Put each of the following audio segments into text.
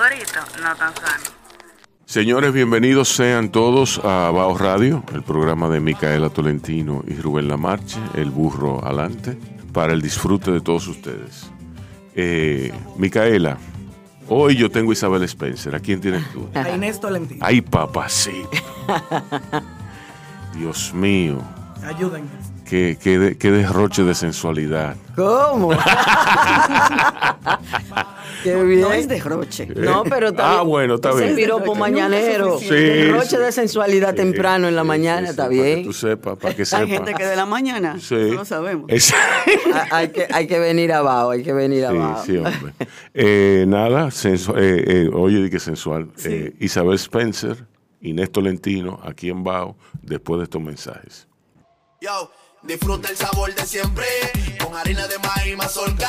no tan sano. Señores, bienvenidos sean todos a Bao Radio, el programa de Micaela Tolentino y Rubén Lamarche, el burro alante, para el disfrute de todos ustedes. Eh, Micaela, hoy yo tengo a Isabel Spencer. ¿A quién tienes tú? A Inés Tolentino. Ay, papacito. Dios mío. Ayúdenme. Qué, qué, qué derroche de sensualidad. ¿Cómo? Qué bien. No es derroche. No, pero está Ah, bien. bueno, está bien. piropo Nunca es mañanero. Sí, Derroche sí. de sensualidad temprano en la Sí, mañana, sí, está sí, Para que bien. tú sepas, para que Hay sepas. gente que de la mañana, Sí. no lo sabemos. Es- Ah, hay, que, hay que venir abajo, hay que venir abajo. Sí, sí, hombre. Eh, nada, sensu- eh, eh, oye, di que sensual. Eh, Isabel Spencer, Inés Tolentino, aquí en Bao, después de estos mensajes. Yo, disfruta el sabor de siempre con harina de maíz mazorca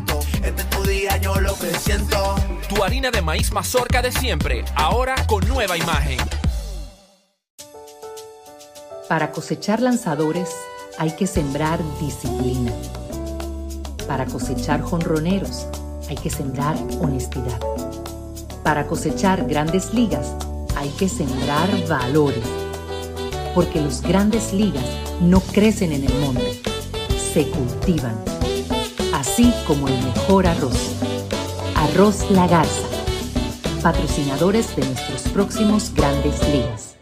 Este es tu día, yo lo que siento. Tu harina de maíz mazorca de siempre, ahora con nueva imagen. Para cosechar lanzadores hay que sembrar disciplina. Para cosechar jonroneros hay que sembrar honestidad. Para cosechar grandes ligas hay que sembrar valores. Porque los grandes ligas no crecen en el monte, se cultivan. Así como el mejor arroz. Arroz La Garza. Patrocinadores de nuestros próximos grandes ligas.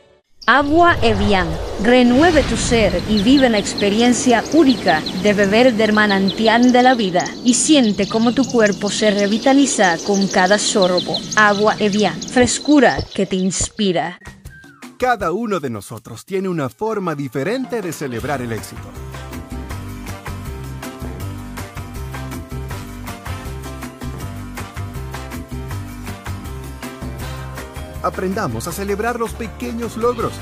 Agua Evian. Renueve tu ser y vive la experiencia única de beber del manantial de la vida y siente cómo tu cuerpo se revitaliza con cada sorbo. Agua Evian. Frescura que te inspira. Cada uno de nosotros tiene una forma diferente de celebrar el éxito. Aprendamos a celebrar los pequeños logros.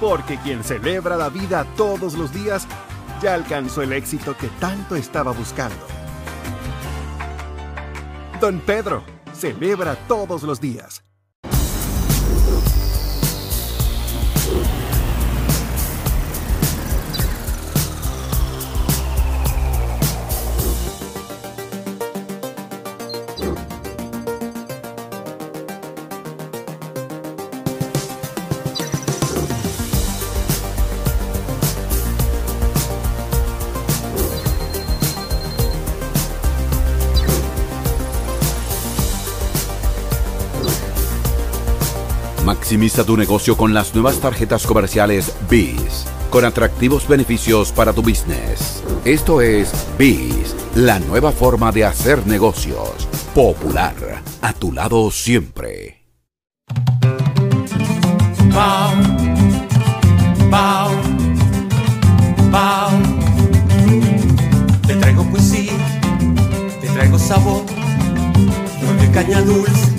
Porque quien celebra la vida todos los días ya alcanzó el éxito que tanto estaba buscando. Don Pedro, celebra todos los días. Maximiza tu negocio con las nuevas tarjetas comerciales BIS, con atractivos beneficios para tu business. Esto es BIS, la nueva forma de hacer negocios. Popular, a tu lado siempre. Bao, bao, bao. Te traigo poesía, te traigo sabor, de caña dulce,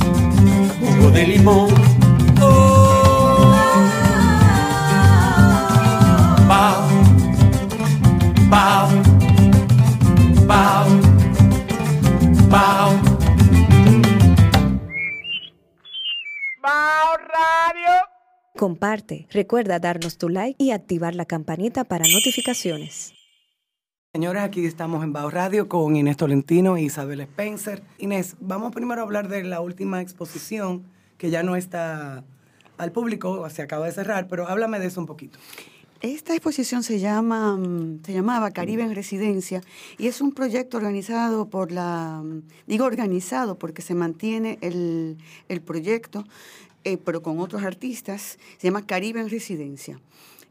jugo de limón. Comparte, recuerda darnos tu like y activar la campanita para notificaciones. Señores, aquí estamos en Bao Radio con Inés Tolentino y Isabel Spencer. Inés, vamos primero a hablar de la última exposición que ya no está al público, se acaba de cerrar, pero háblame de eso un poquito. Esta exposición se llama, mm, se llamaba Caribe en Residencia y es un proyecto organizado por la, mm, digo organizado porque se mantiene el, el proyecto, eh, pero con otros artistas, se llama Caribe en Residencia.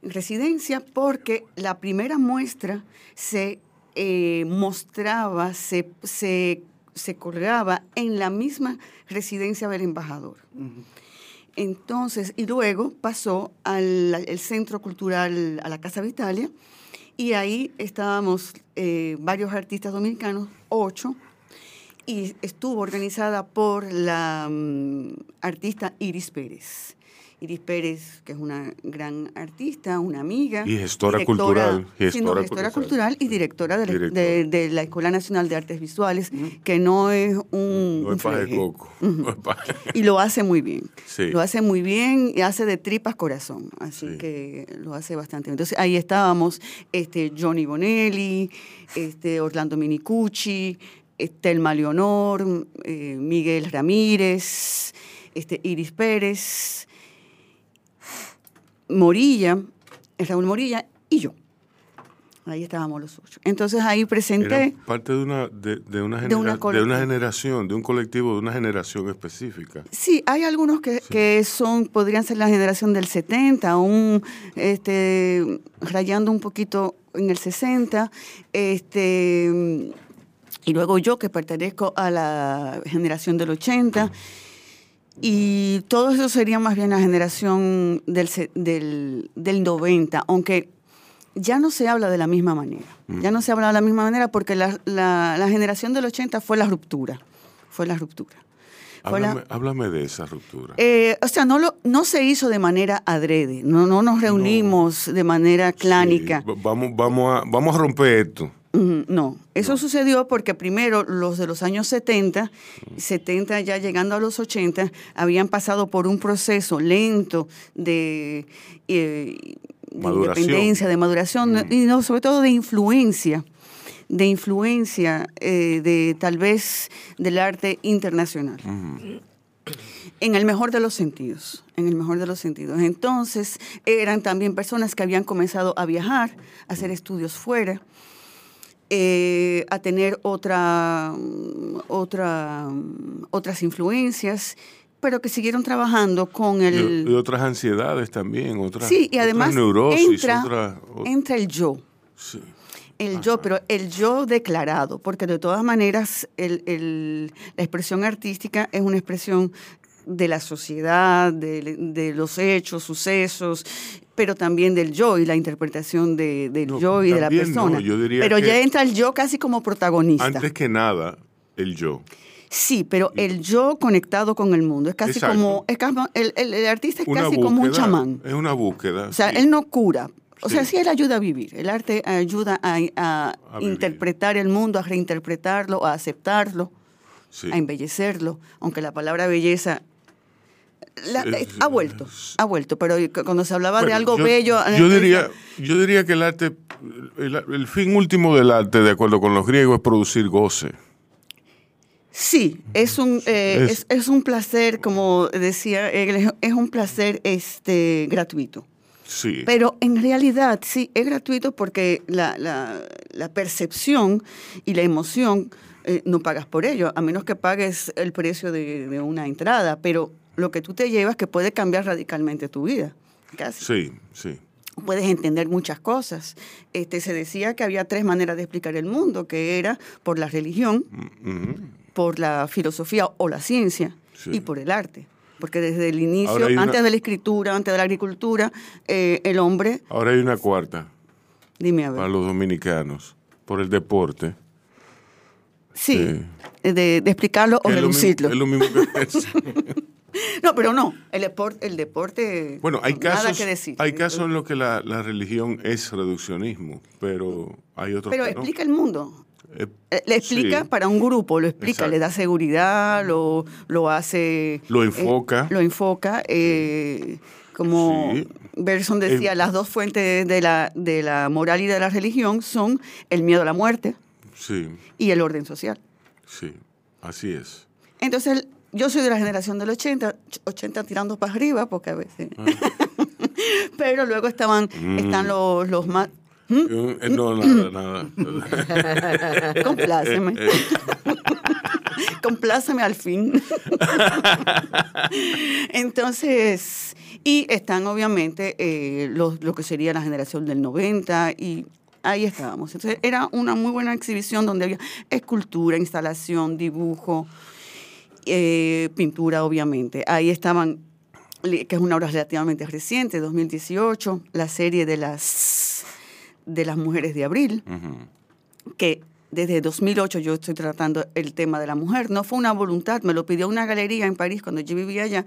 En residencia porque la primera muestra se eh, mostraba, se, se, se colgaba en la misma residencia del embajador. Entonces, y luego pasó al, al Centro Cultural, a la Casa Vitalia, y ahí estábamos eh, varios artistas dominicanos, ocho, y estuvo organizada por la mm, artista Iris Pérez. Iris Pérez, que es una gran artista, una amiga. Y gestora directora- cultural, gestora cultural. cultural y directora de, la- Directora. de- de la Escuela Nacional de Artes Visuales, que no es un... No es de coco. No es Y lo hace muy bien. Sí. Lo hace muy bien y hace de tripas corazón. Así Sí. que lo hace bastante bien. Entonces ahí estábamos este, Johnny Bonelli, este, Orlando Minicucci, Telma Leonor, eh, Miguel Ramírez, este, Iris Pérez, Morilla, Raúl Morilla y yo. Ahí estábamos los ocho. Entonces ahí presenté. Parte de una, de, de una, De una de una generación, de un colectivo, de una generación específica. Sí, hay algunos que, que son, podrían ser la generación del 70, aún este, rayando un poquito en el 60, este, y luego yo que pertenezco a la generación del 80, y todo eso sería más bien la generación del, del, del 90, aunque ya no se habla de la misma manera. Ya no se habla de la misma manera porque la, la- la generación del 80 fue la ruptura, fue la ruptura. Fue la- Háblame, háblame de esa ruptura. eh, o sea, no, lo, no se hizo de manera adrede, no, no nos reunimos de manera clánica. Va- Vamos, vamos, a, vamos a romper esto. No, eso sucedió porque primero los de los años 70, 70 ya llegando a los 80, habían pasado por un proceso lento de, eh, de Maduración. independencia, de maduración y no, sobre todo de influencia, de influencia eh, de tal vez del arte internacional. En el mejor de los sentidos, en el mejor de los sentidos. Entonces, eran también personas que habían comenzado a viajar, a hacer estudios fuera, eh, a tener otra, mm, otra, mm, otras influencias, pero que siguieron trabajando con el... y otras ansiedades también, otras, sí, y otras además neurosis, entra, otra- o- entra el yo. sí. El yo, pero el yo declarado, porque de todas maneras el- el- la expresión artística es una expresión de la sociedad, de, de los hechos, sucesos, pero también del yo y la interpretación de- del No, yo y de la no, persona. yo pero ya entra el yo casi como protagonista. Antes que nada, el yo. Sí, pero el yo conectado con el mundo. Es casi Exacto. como, es casi- el, el- el artista es Una casi como un chamán. Es una búsqueda. O sea, sí. él no cura. O sea, Sí. él ayuda a vivir. El arte ayuda a, a A vivir. interpretar el mundo, a reinterpretarlo, a aceptarlo, Sí. a embellecerlo. Aunque la palabra belleza la- Es- ha vuelto, ha vuelto. Pero cuando se hablaba de algo yo- bello... Yo eh, diría, yo diría que el arte, el, el fin último del arte, de acuerdo con los griegos, es producir goce. Sí, es un, eh, Es- es, es un placer, como decía, él, es un placer este, gratuito. Sí. Pero en realidad sí, es gratuito porque la, la- la percepción y la emoción eh, no pagas por ello, a menos que pagues el precio de, de una entrada, pero lo que tú te llevas que puede cambiar radicalmente tu vida, casi. Sí, sí. Puedes entender muchas cosas. Este, se decía que había tres maneras de explicar el mundo, que era por la religión, Ujú. por la filosofía o la ciencia Sí. y por el arte. Porque desde el inicio, una- antes de la escritura, antes de la agricultura, eh, el hombre, Ahora hay una cuarta dime a ver. para los dominicanos, por el deporte. Sí, de, de explicarlo o Que es lo reducirlo. mismo- es lo mismo que- No, pero no, el deporte, el deporte Bueno, hay nada casos, que decir. hay casos en los que la, la religión es reduccionismo, pero hay otros Pero que no. explica el mundo. Eh, Eh, Le explica sí. para un grupo, lo explica, Exacto. le da seguridad, lo, lo hace... Lo eh, enfoca. lo enfoca, eh, como Sí. Bergson decía, Eh, las dos fuentes de la, de la moral y de la religión son el miedo a la muerte Sí, y el orden social. sí, así es. Entonces, yo soy de la generación del 80, 80 tirando para arriba, porque a veces... Pero luego estaban, Mm. están los, los más... Eh, No, nada, nada. Compláceme. Eh, Compláceme al fin. Entonces, y están obviamente eh, los- lo que sería la generación del 90 y ahí estábamos. Entonces, era una muy buena exhibición donde había escultura, instalación, dibujo, eh, pintura, obviamente. Ahí estaban, que es una obra relativamente reciente, 2018, la serie de las, de las mujeres de abril que desde 2008 yo estoy tratando el tema de la mujer. No fue una voluntad, me lo pidió una galería en París cuando yo vivía allá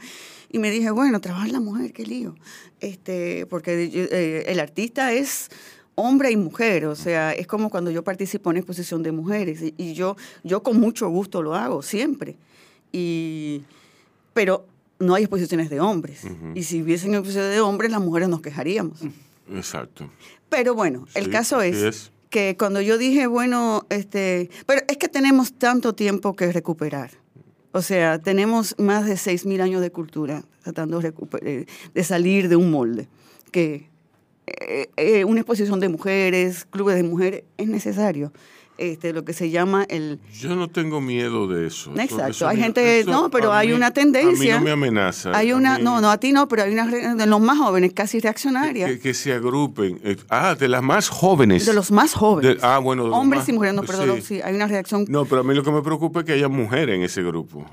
y me dije, bueno, trabajar la mujer, qué lío. Este, porque eh, el artista es hombre y mujer, o sea, es como cuando yo participo en exposición de mujeres y, y yo, yo con mucho gusto lo hago, siempre. Y, pero no hay exposiciones de hombres. Y si hubiesen exposiciones de hombres, las mujeres nos quejaríamos. Exacto. Pero bueno, el Sí, caso así es, es. que cuando yo dije, bueno, este, pero es que tenemos tanto tiempo que recuperar. O sea, tenemos más de 6.000 años de cultura tratando de, eh, de salir de un molde. Que eh, eh, una exposición de mujeres, clubes de mujeres, es necesario. Este, lo que se llama el... Yo no tengo miedo de eso. Exacto, eso hay me- gente, eso no, pero hay mí- una A mí tendencia. no me amenaza. Hay una, mí- no, no, a ti no, pero hay una de los más jóvenes, casi reaccionaria. Que, que se agrupen. Eh, Ah, de las más jóvenes. De los más jóvenes. De- ah, bueno. Hombres más- y mujeres, no, perdón, sí. sí, hay una reacción. No, pero a mí lo que me preocupa es que haya mujeres en ese grupo.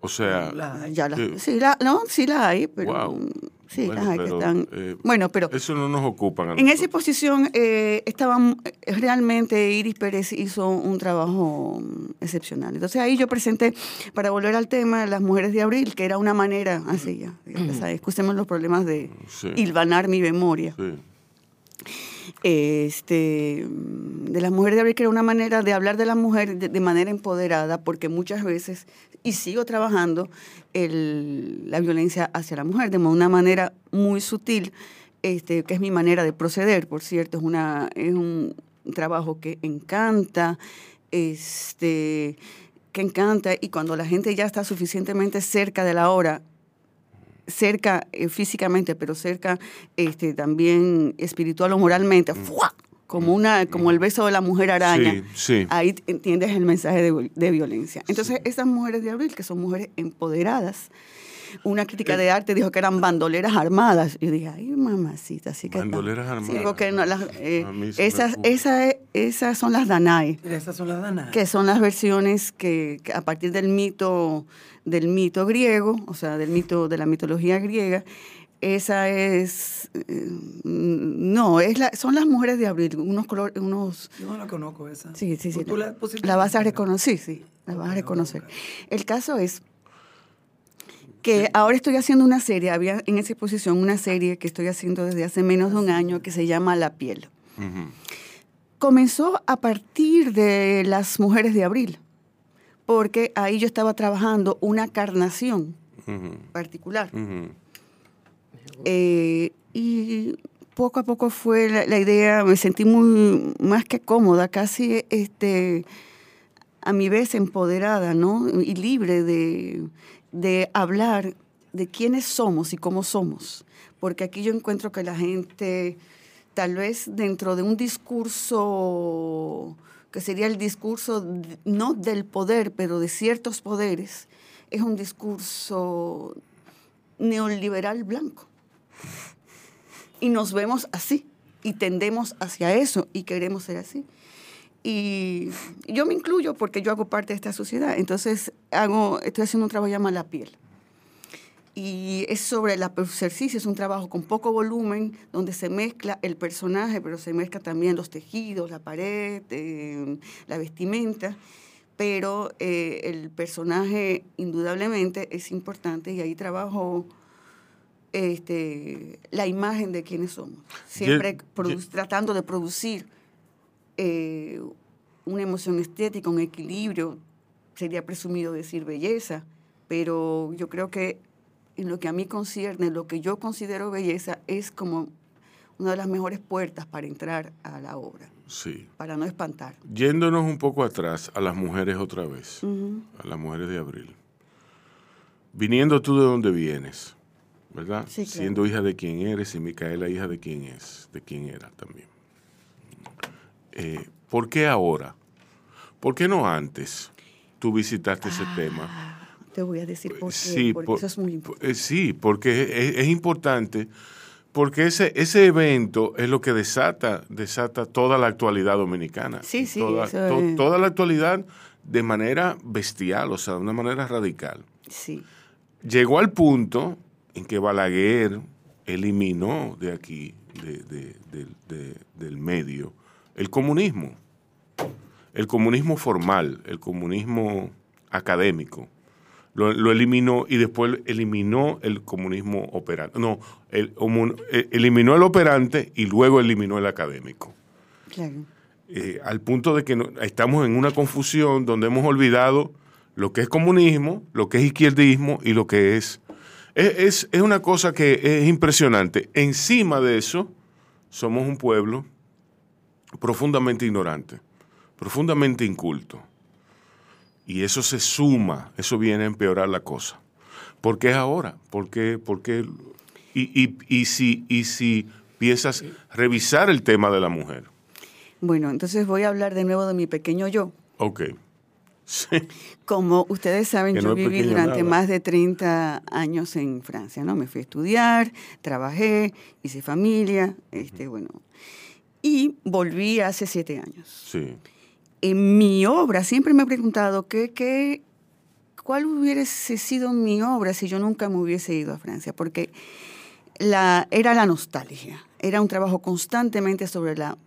O sea, La- ya la- sí, la, no, sí la hay, pero Wow. Sí, bueno, hay que pero, están. eh, bueno, pero eso no nos ocupa. en esa exposición eh, estaban eh, realmente Iris Pérez hizo un trabajo mm, excepcional. Entonces ahí yo presenté, para volver al tema, las mujeres de abril, que era una manera, así ya, ya sabes, los problemas de Sí. hilvanar mi memoria. Sí. Este, de las mujeres de abril, que era una manera de hablar de la mujer de, manera empoderada, porque muchas veces, y sigo trabajando, la violencia hacia la mujer de una manera muy sutil, este, que es mi manera de proceder, por cierto, es, una, un trabajo que encanta, este, que encanta, y cuando la gente ya está suficientemente cerca de la hora, cerca eh, físicamente, pero cerca este, también espiritual o moralmente, ¡fua! como una como el beso de la mujer araña. Sí, sí. Ahí entiendes el mensaje de, de violencia. Entonces, esas mujeres de abril, que son mujeres empoderadas, una crítica de arte dijo que eran bandoleras armadas. Y yo dije, ay, mamacita, así que... tal". Bandoleras Sí, armadas. porque no, las, eh, esas, ocurre. esa- esas son las Danae Esas son las danas. que son las versiones que, que a partir del mito del mito griego, o sea, del mito de la mitología griega, esa es eh, no, es la, son las mujeres de abril, unos colores, unos Yo no la conozco esa. sí, sí, sí. ¿Tú la? La vas a reconocer, sí, sí, la vas a reconocer. El caso es que ahora estoy haciendo una serie, había en esa exposición una serie que estoy haciendo desde hace menos de un año que se llama La piel Ujú. comenzó a partir de las mujeres de abril, porque ahí yo estaba trabajando una carnación particular. Eh, y poco a poco fue la, la idea, me sentí muy más que cómoda, casi este, a mi vez empoderada, ¿no? Y libre de, de hablar de quiénes somos y cómo somos. Porque aquí yo encuentro que la gente, tal vez dentro de un discurso que sería el discurso no del poder, pero de ciertos poderes, es un discurso neoliberal blanco. Y nos vemos así, y tendemos hacia eso, y queremos ser así. Y yo me incluyo porque yo hago parte de esta sociedad. Entonces, hago, estoy haciendo un trabajo llamado La piel. Y es sobre la ejercicio, es un trabajo con poco volumen, donde se mezcla el personaje, pero se mezcla también los tejidos, la pared, eh, la vestimenta. Pero eh, el personaje indudablemente es importante y ahí trabajo este, la imagen de quienes somos. Siempre tratando de producir eh, una emoción estética, un equilibrio, sería presumido decir belleza, pero yo creo que en lo que a mí concierne, lo que yo considero belleza es como una de las mejores puertas para entrar a la obra, Sí. para no espantar. Yéndonos un poco atrás a las mujeres otra vez, a las mujeres de abril. Viniendo tú de donde vienes, ¿verdad? Sí, claro. Siendo hija de quien eres y Micaela hija de quién es, de quién era también. Eh, ¿Por qué ahora? ¿Por qué no antes tú visitaste ese tema? Te voy a decir por qué, Sí, porque por- eso es muy importante. Sí, porque es, es importante, porque ese, ese evento es lo que desata, desata toda la actualidad dominicana. Sí, sí, Toda, eso to- es. toda la actualidad de manera bestial, o sea, de una manera radical. Sí. Llegó al punto en que Balaguer eliminó de aquí, de- de- del- de- del medio, el comunismo. el comunismo formal, el comunismo académico, lo, lo eliminó y después eliminó el comunismo operante. No, el, eh, eliminó el operante y luego eliminó el académico. Claro. Eh, al punto de que no- estamos en una confusión donde hemos olvidado lo que es comunismo, lo que es izquierdismo y lo que es... Es, es- es una cosa que es impresionante. Encima de eso, somos un pueblo profundamente ignorante, profundamente inculto. Y eso se suma, eso viene a empeorar la cosa. ¿Por qué es ahora? ¿Por qué? por qué? Y, y- y si, y si piensas revisar el tema de la mujer. Bueno, entonces voy a hablar de nuevo de mi pequeño yo. Ok. Sí. Como ustedes saben, yo viví durante nada. más de 30 años en Francia, ¿no? Me fui a estudiar, trabajé, hice familia, este, bueno. Y volví hace siete años. Sí. En mi obra, siempre me he preguntado qué, qué, cuál hubiese sido mi obra si yo nunca me hubiese ido a Francia, porque la, era la nostalgia, era un trabajo constantemente sobre la,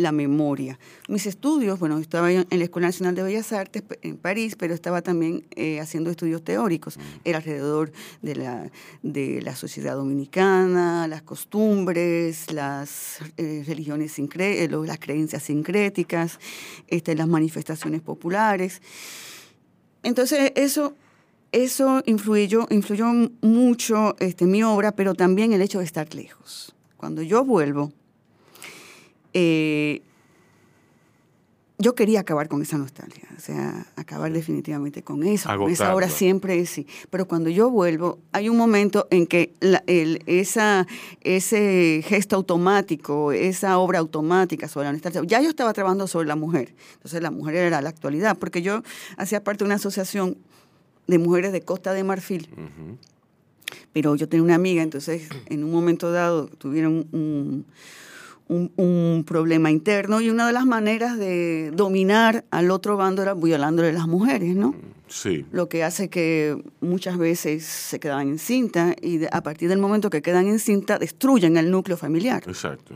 la memoria. Mis estudios, bueno, estaba en la Escuela Nacional de Bellas Artes en París, pero estaba también eh, haciendo estudios teóricos. Era alrededor de la, de la sociedad dominicana, las costumbres, las eh, religiones, sincre- eh, las creencias sincréticas, este, las manifestaciones populares. Entonces, eso, eso influyó, influyó mucho este, mi obra, pero también el hecho de estar lejos. Cuando yo vuelvo, eh, yo quería acabar con esa nostalgia, o sea, acabar definitivamente con eso. con esa obra Agotarla. siempre sí. Pero cuando yo vuelvo, hay un momento en que la- el- esa, ese gesto automático, esa obra automática sobre la nostalgia, ya yo estaba trabajando sobre la mujer. Entonces la mujer era la actualidad, porque yo hacía parte de una asociación de mujeres de Costa de Marfil pero yo tenía una amiga, entonces en un momento dado tuvieron un, un- un problema interno y una de las maneras de dominar al otro bando era violándole a las mujeres, ¿no? Sí. Lo que hace que muchas veces se quedaban en cinta y a partir del momento que quedan en cinta destruyen el núcleo familiar. Exacto.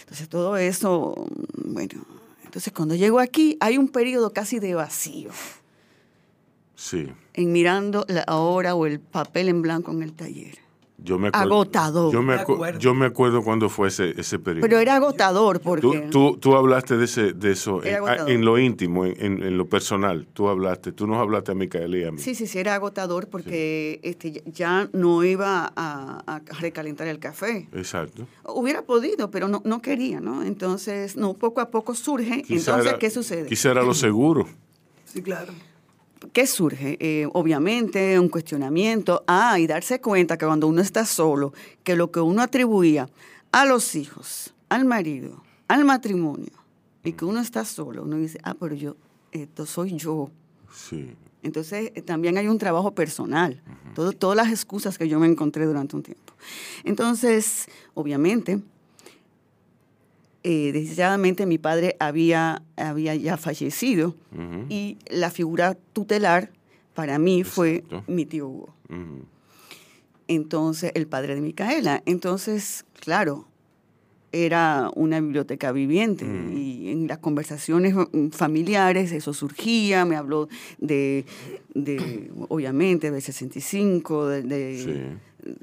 Entonces todo eso, bueno, entonces cuando llego aquí hay un periodo casi de vacío Sí. en mirando la hora o el papel en blanco en el taller. Yo me acuerdo, Agotador. Yo me, acu- acuerdo. yo me acuerdo cuando fue ese, ese periodo. Pero era agotador porque... tú, tú hablaste de, ese, de eso Era en, lo íntimo, en, en- en lo personal. Tú hablaste, tú nos hablaste a Micaela y a mí. Sí, sí, sí, era agotador porque este, ya- ya no iba a, a recalentar el café. Exacto. Hubiera podido, pero no, no quería, ¿no? Entonces, no, poco a poco surge. Quizá Entonces, era- ¿qué sucede? Quizá era lo seguro. Sí, claro. ¿Qué surge? Eh, obviamente un cuestionamiento. Ah, y darse cuenta que cuando uno está solo, que lo que uno atribuía a los hijos, al marido, al matrimonio, y que uno está solo, uno dice, ah, pero yo, esto soy yo. Sí. Entonces, eh, también hay un trabajo personal, todo, todas las excusas que yo me encontré durante un tiempo. Entonces, obviamente, eh, desgraciadamente mi padre había, había ya fallecido y la figura tutelar para mí fue mi tío Hugo. Entonces, el padre de Micaela. Entonces, claro, era una biblioteca viviente y en las conversaciones mm, familiares eso surgía, me habló de, de obviamente, del 65, de, de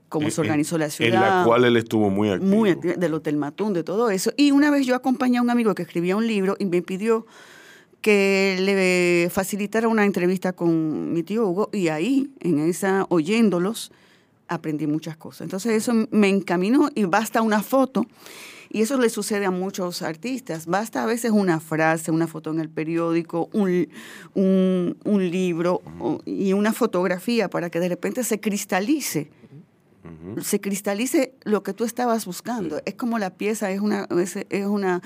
cómo En- se organizó la ciudad. En la cual él estuvo muy activo. Muy activa, del Hotel Matún, de todo eso. Y una vez yo acompañé a un amigo que escribía un libro y me pidió que le facilitara una entrevista con mi tío Hugo y ahí, en esa, oyéndolos, aprendí muchas cosas. Entonces eso me encaminó y basta una foto. Y eso le sucede a muchos artistas. Basta a veces una frase, una foto en el periódico, un, un- un libro y una fotografía para que de repente se cristalice se cristalice lo que tú estabas buscando. Es como la pieza, es una, es, es una,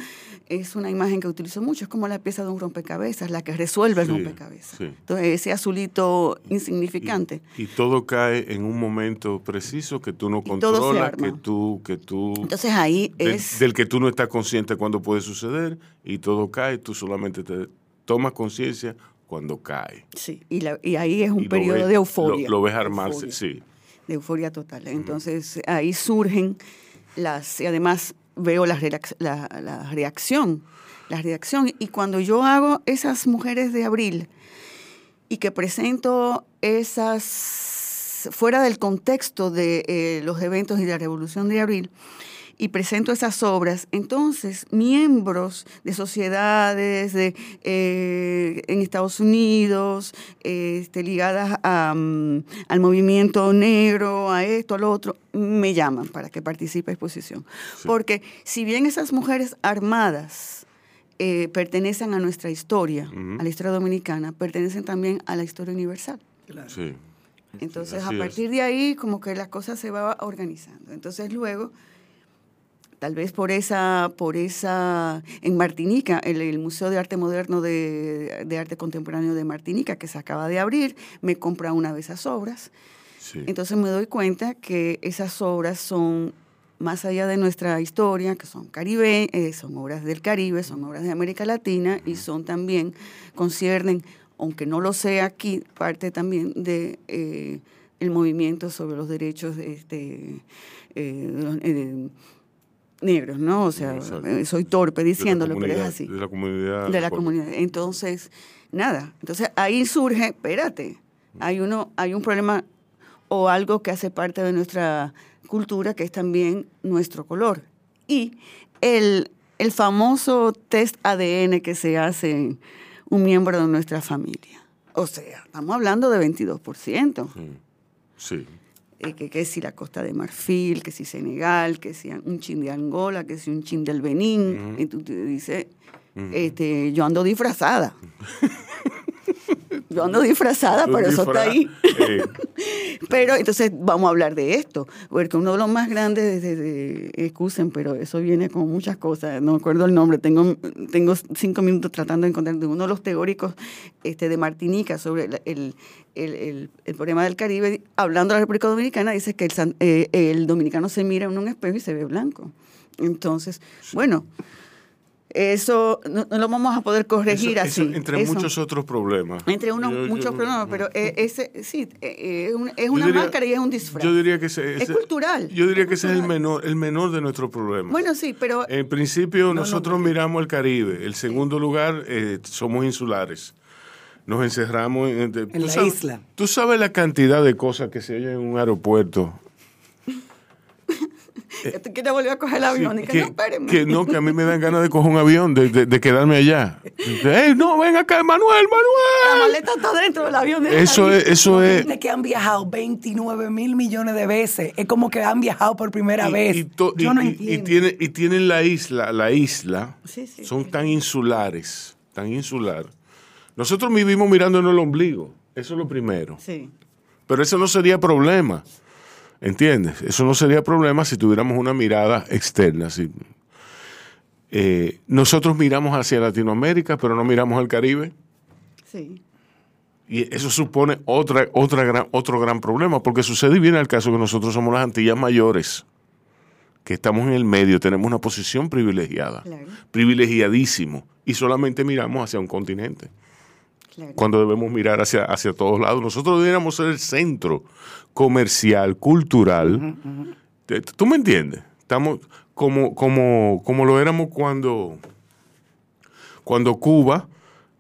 es una imagen que utilizo mucho, es como la pieza de un rompecabezas, la que resuelve el Sí, rompecabezas. sí. Entonces, ese azulito insignificante. Y todo cae en un momento preciso que tú no controlas, que tú, que tú Entonces ahí del, es... del que tú no estás consciente cuando puede suceder y todo cae, tú solamente te tomas conciencia cuando cae. Sí, y, la- y ahí es un Y periodo ves- de euforia. Lo, lo ves armarse, Euforia. sí. De euforia total. Entonces ahí surgen las, y además veo la, la, la reacción la redacción. Y cuando yo hago esas mujeres de abril y que presento esas fuera del contexto de eh, los eventos y de la Revolución de Abril, y presento esas obras, entonces miembros de sociedades de, eh, en Estados Unidos, este, ligadas a, mm, al movimiento negro, a esto, a lo otro, me llaman para que participe en exposición. Porque si bien esas mujeres armadas eh, pertenecen a nuestra historia, a la historia dominicana, pertenecen también a la historia universal. Sí. Entonces, Así a partir de ahí, como que la cosa se va organizando. Entonces, luego, tal vez por esa, por esa, en Martinica, el, el Museo de Arte Moderno de, de Arte Contemporáneo de Martinica, que se acaba de abrir, me compra una de esas obras. Sí. Entonces me doy cuenta que esas obras son más allá de nuestra historia, que son caribe, eh, son obras del Caribe, son obras de América Latina y son también, conciernen, aunque no lo sea aquí, parte también de eh, el movimiento sobre los derechos de este, eh, eh, negros, ¿no? O sea, Exacto. eh, soy torpe diciéndolo, pero es así De la comunidad. de la por- comunidad. Entonces, nada. Entonces ahí surge, espérate, hay uno, hay un problema o algo que hace parte de nuestra cultura que es también nuestro color. Y el, el famoso test ADN que se hace en un miembro de nuestra familia. O sea, estamos hablando de 22%. Sí. Eh, que, que si la Costa de Marfil, que si Senegal, que si un chin de Angola, que si un chin del Benín. Y tú te dices, este, yo ando disfrazada. yo ando disfrazada, pero eso está ahí. Eh, Pero entonces vamos a hablar de esto, porque uno de los más grandes, de, excusen, pero eso viene con muchas cosas, no me acuerdo el nombre, tengo, tengo cinco minutos tratando de encontrar de uno de los teóricos este, de Martinica sobre el, el, el- problema del Caribe, hablando de la República Dominicana, dice que el, eh, el dominicano se mira en un espejo y se ve blanco. Entonces, bueno, eso no, no lo vamos a poder corregir eso- eso así. entre eso. muchos otros problemas. Entre unos, Yo- muchos yo- problemas, pero eh, ese, sí, eh, es, yo una diría- máscara y es un disfraz. Yo diría que ese, Es cultural, Yo diría es que ese es el menor, el menor de nuestros problemas. Bueno, sí, pero En principio, nosotros miramos el Caribe. El segundo lugar, eh, somos insulares. Nos encerramos en, de- En tú la sabes- isla. Tú sabes la cantidad de cosas que se oyen en un aeropuerto. Que tú quieres volver a coger el avión. y que, que, no, espérenme. que no, que a mí me dan ganas de coger un avión, de, de- de quedarme allá. ¡Ey, no, ven acá, Manuel, La Manuel! maleta está dentro del avión. déjala Eso es, eso es. Que han viajado 29 mil millones de veces. Es como que han viajado por primera y, vez. y to- y- Yo no y- y entiendo. tiene- y tienen la isla, la isla, Sí, sí, son sí. tan insulares, tan insular. Nosotros vivimos mirándonos el ombligo, eso es lo primero. Sí. Pero eso no sería problema, ¿entiendes? Eso no sería problema si tuviéramos una mirada externa. si- eh, nosotros miramos hacia Latinoamérica, pero no miramos al Caribe. Sí. Y eso supone otra, otra gran, otro gran problema, porque sucede y viene el caso que nosotros somos las Antillas mayores, que estamos en el medio, tenemos una posición privilegiada, Claro. privilegiadísimo, y solamente miramos hacia un continente, Claro. cuando debemos mirar hacia, hacia todos lados. Nosotros deberíamos ser el centro comercial, cultural. Te- ¿Tú me entiendes? Estamos como, como, como lo éramos cuando, cuando Cuba,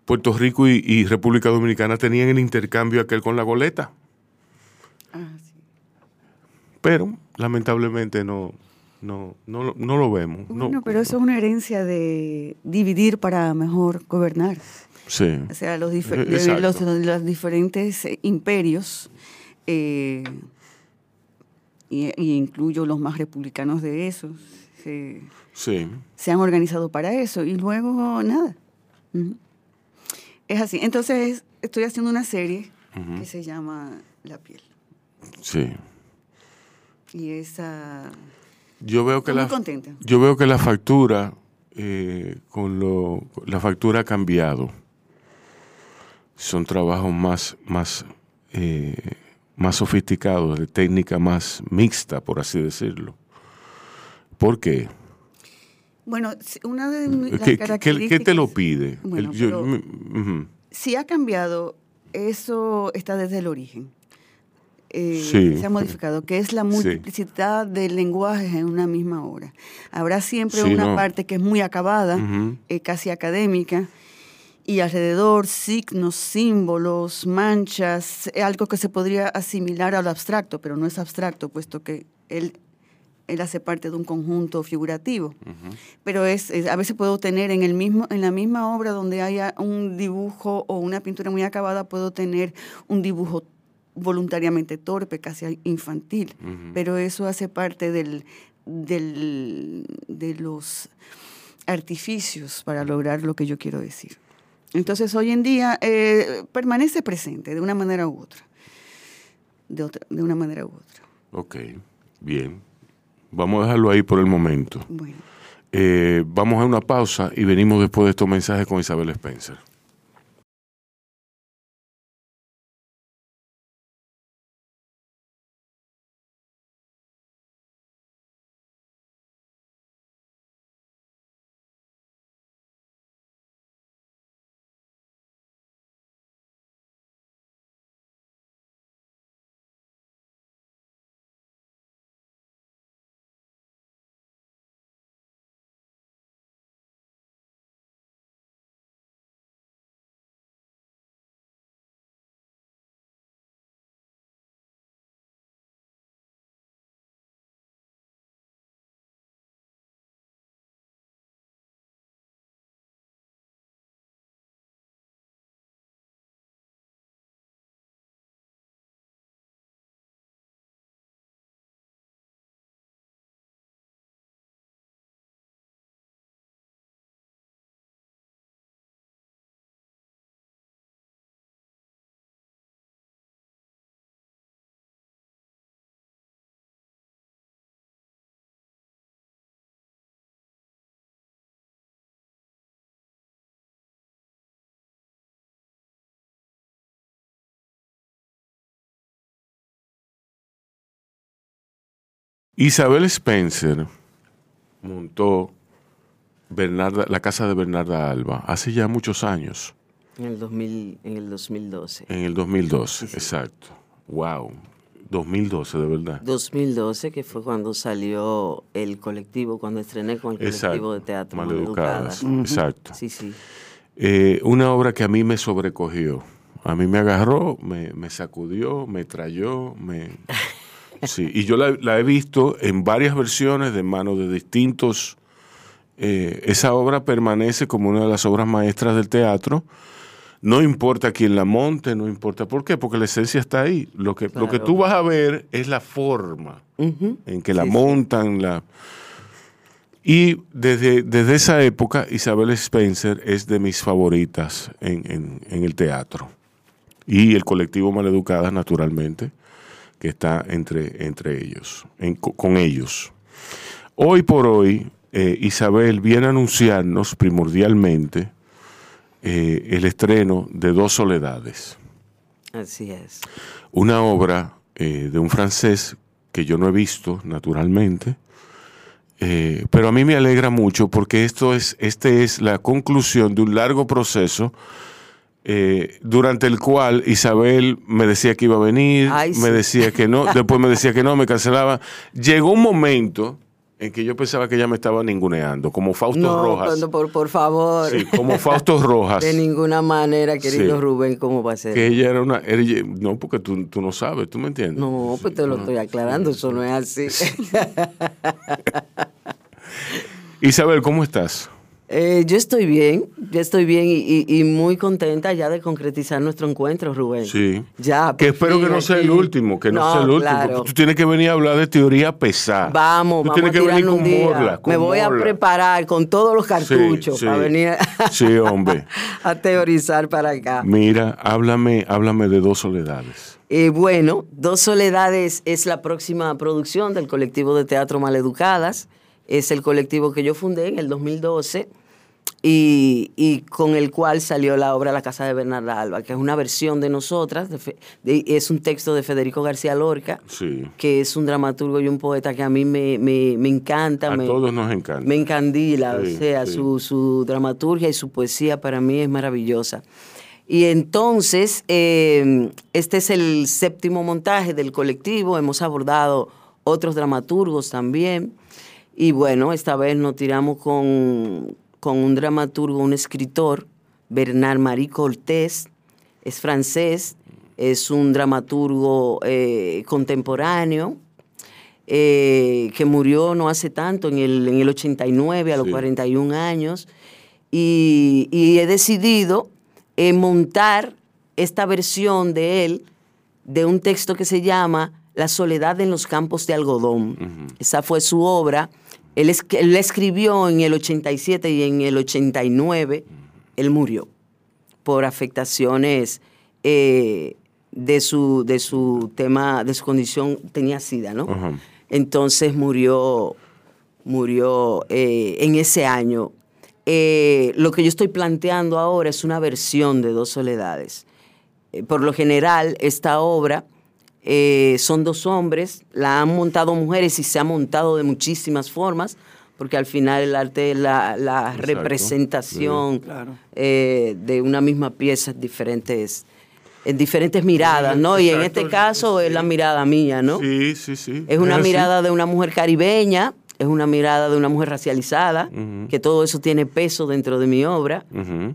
Puerto Rico y, y República Dominicana tenían el intercambio aquel con la goleta. Ah, sí. Pero lamentablemente no, no, no, lo- no lo vemos. no. Bueno, pero eso es una herencia de dividir para mejor gobernar. Sí. O sea, los, difer- exacto. los, los diferentes eh, imperios, eh, y, y incluyo los más republicanos de esos, se, Sí. se han organizado para eso y luego nada. Es así. Entonces, estoy haciendo una serie que se llama La piel. Sí. Y esa... Yo veo que Estoy muy la, contenta. yo veo que la factura eh, con lo la factura ha cambiado. Son trabajos más más eh, más sofisticados, de técnica más mixta, por así decirlo. ¿Por qué? Bueno, una de las ¿Qué, qué- características... qué te lo pide? Bueno, El- yo- pero- mi- ujú. si ha cambiado, eso está desde el origen. eh, Sí. se ha modificado, que es la Sí. multiplicidad de lenguajes en una misma obra. Habrá siempre Sí, una no. parte que es muy acabada, eh, casi académica, y alrededor signos, símbolos, manchas, eh, algo que se podría asimilar a lo abstracto, pero no es abstracto, puesto que él, él hace parte de un conjunto figurativo. Pero es, es- a veces puedo tener en, el mismo, en la misma obra donde haya un dibujo o una pintura muy acabada, puedo tener un dibujo voluntariamente torpe, casi infantil. Pero eso hace parte del, del- de los artificios para lograr lo que yo quiero decir. Entonces, hoy en día eh, permanece presente de una manera u otra. De, otra, de una manera u otra. Ok, bien. Vamos a dejarlo ahí por el momento. Bueno. Eh, vamos a una pausa y venimos después de estos mensajes con Isabel Spencer. Isabel Spencer montó Bernarda, la casa de Bernarda Alba hace ya muchos años, En el, 2000, en el 2012. en el 2012, exacto. Wow, 2012 de verdad. 2012, que fue cuando salió el colectivo, cuando estrené con el colectivo Exacto, de teatro Maleducadas, Maleducadas. exacto. Sí, sí. Eh, una obra que a mí me sobrecogió. A mí me agarró, me, me sacudió, me trayó, me... Sí, y yo la, la he visto en varias versiones de manos de distintos... eh, esa obra permanece como una de las obras maestras del teatro. No importa quién la monte, no importa por qué, porque la esencia está ahí. Lo que, lo que tú vas a ver es la forma en que la montan, la... Y desde, desde esa época, Isabel Spencer es de mis favoritas en, en- en el teatro. Y el colectivo Maleducadas, naturalmente, que está entre, entre ellos, en- co- con ellos. Hoy por hoy, eh, Isabel viene a anunciarnos primordialmente eh, el estreno de Dos Soledades Así es. una obra eh, de un francés que yo no he visto, naturalmente, eh, pero a mí me alegra mucho porque esto es, este es la conclusión de un largo proceso eh, durante el cual Isabel me decía que iba a venir, Ay, me decía que no, después me decía que no, me cancelaba. Llegó un momento en que yo pensaba que ella me estaba ninguneando, como Fausto No, Rojas. por, por favor. Sí, como Fausto Rojas. De ninguna manera, querido Sí. Rubén, ¿cómo va a ser? Que ella era una... ella- no, porque tú, tú no sabes, ¿tú me entiendes? No, pues te lo estoy aclarando, eso no es así. Isabel, ¿cómo estás? Eh, yo estoy bien, yo estoy bien y, y- y muy contenta ya de concretizar nuestro encuentro, Rubén. Sí. Ya. Que por espero que no sea el último, que no, No, sea el último. claro. Tú tienes que venir a hablar de teoría pesada. Vamos, Tú vamos tienes a que venir con un día. morla. con Me voy a preparar con todos los cartuchos sí. para venir Sí, hombre. a teorizar para acá. Mira, háblame, háblame de dos soledades. Eh, bueno, Dos Soledades es la próxima producción del colectivo de teatro Maleducadas. Es el colectivo que yo fundé en el 2012 y, y con el cual salió la obra La Casa de Bernarda Alba, que es una versión de nosotras. de Fe- de- es un texto de Federico García Lorca, Sí. que es un dramaturgo y un poeta que a mí me, me- me encanta. A me, todos nos encanta. me encandila, Sí, o sea, sí. su, su dramaturgia y su poesía para mí es maravillosa. Y entonces, eh, este es el séptimo montaje del colectivo. Hemos abordado otros dramaturgos también. Y bueno, esta vez nos tiramos con, con un dramaturgo, un escritor, Bernard Marie Cortés. Es francés, es un dramaturgo eh, contemporáneo. eh, que murió no hace tanto, en el, en el 89, a los Sí. 41 años, y, y he decidido eh, montar esta versión de él de un texto que se llama La soledad en los campos de algodón. Esa fue su obra. Él, es, él escribió en el 87 y en el 89 él murió por afectaciones eh, de, su, de su tema, de su condición, tenía sida, ¿no? Entonces murió, murió eh, en ese año. Eh, lo que yo estoy planteando ahora es una versión de Dos Soledades. Por lo general, esta obra eh, son dos hombres, la han montado mujeres y se ha montado de muchísimas formas, porque al final el arte es la, representación Claro. eh, de una misma pieza en diferentes, en diferentes miradas, ¿no? Y en este caso es la mirada mía, ¿no? Sí, sí, sí. Es una mirada de una mujer caribeña, es una mirada de una mujer racializada, que todo eso tiene peso dentro de mi obra.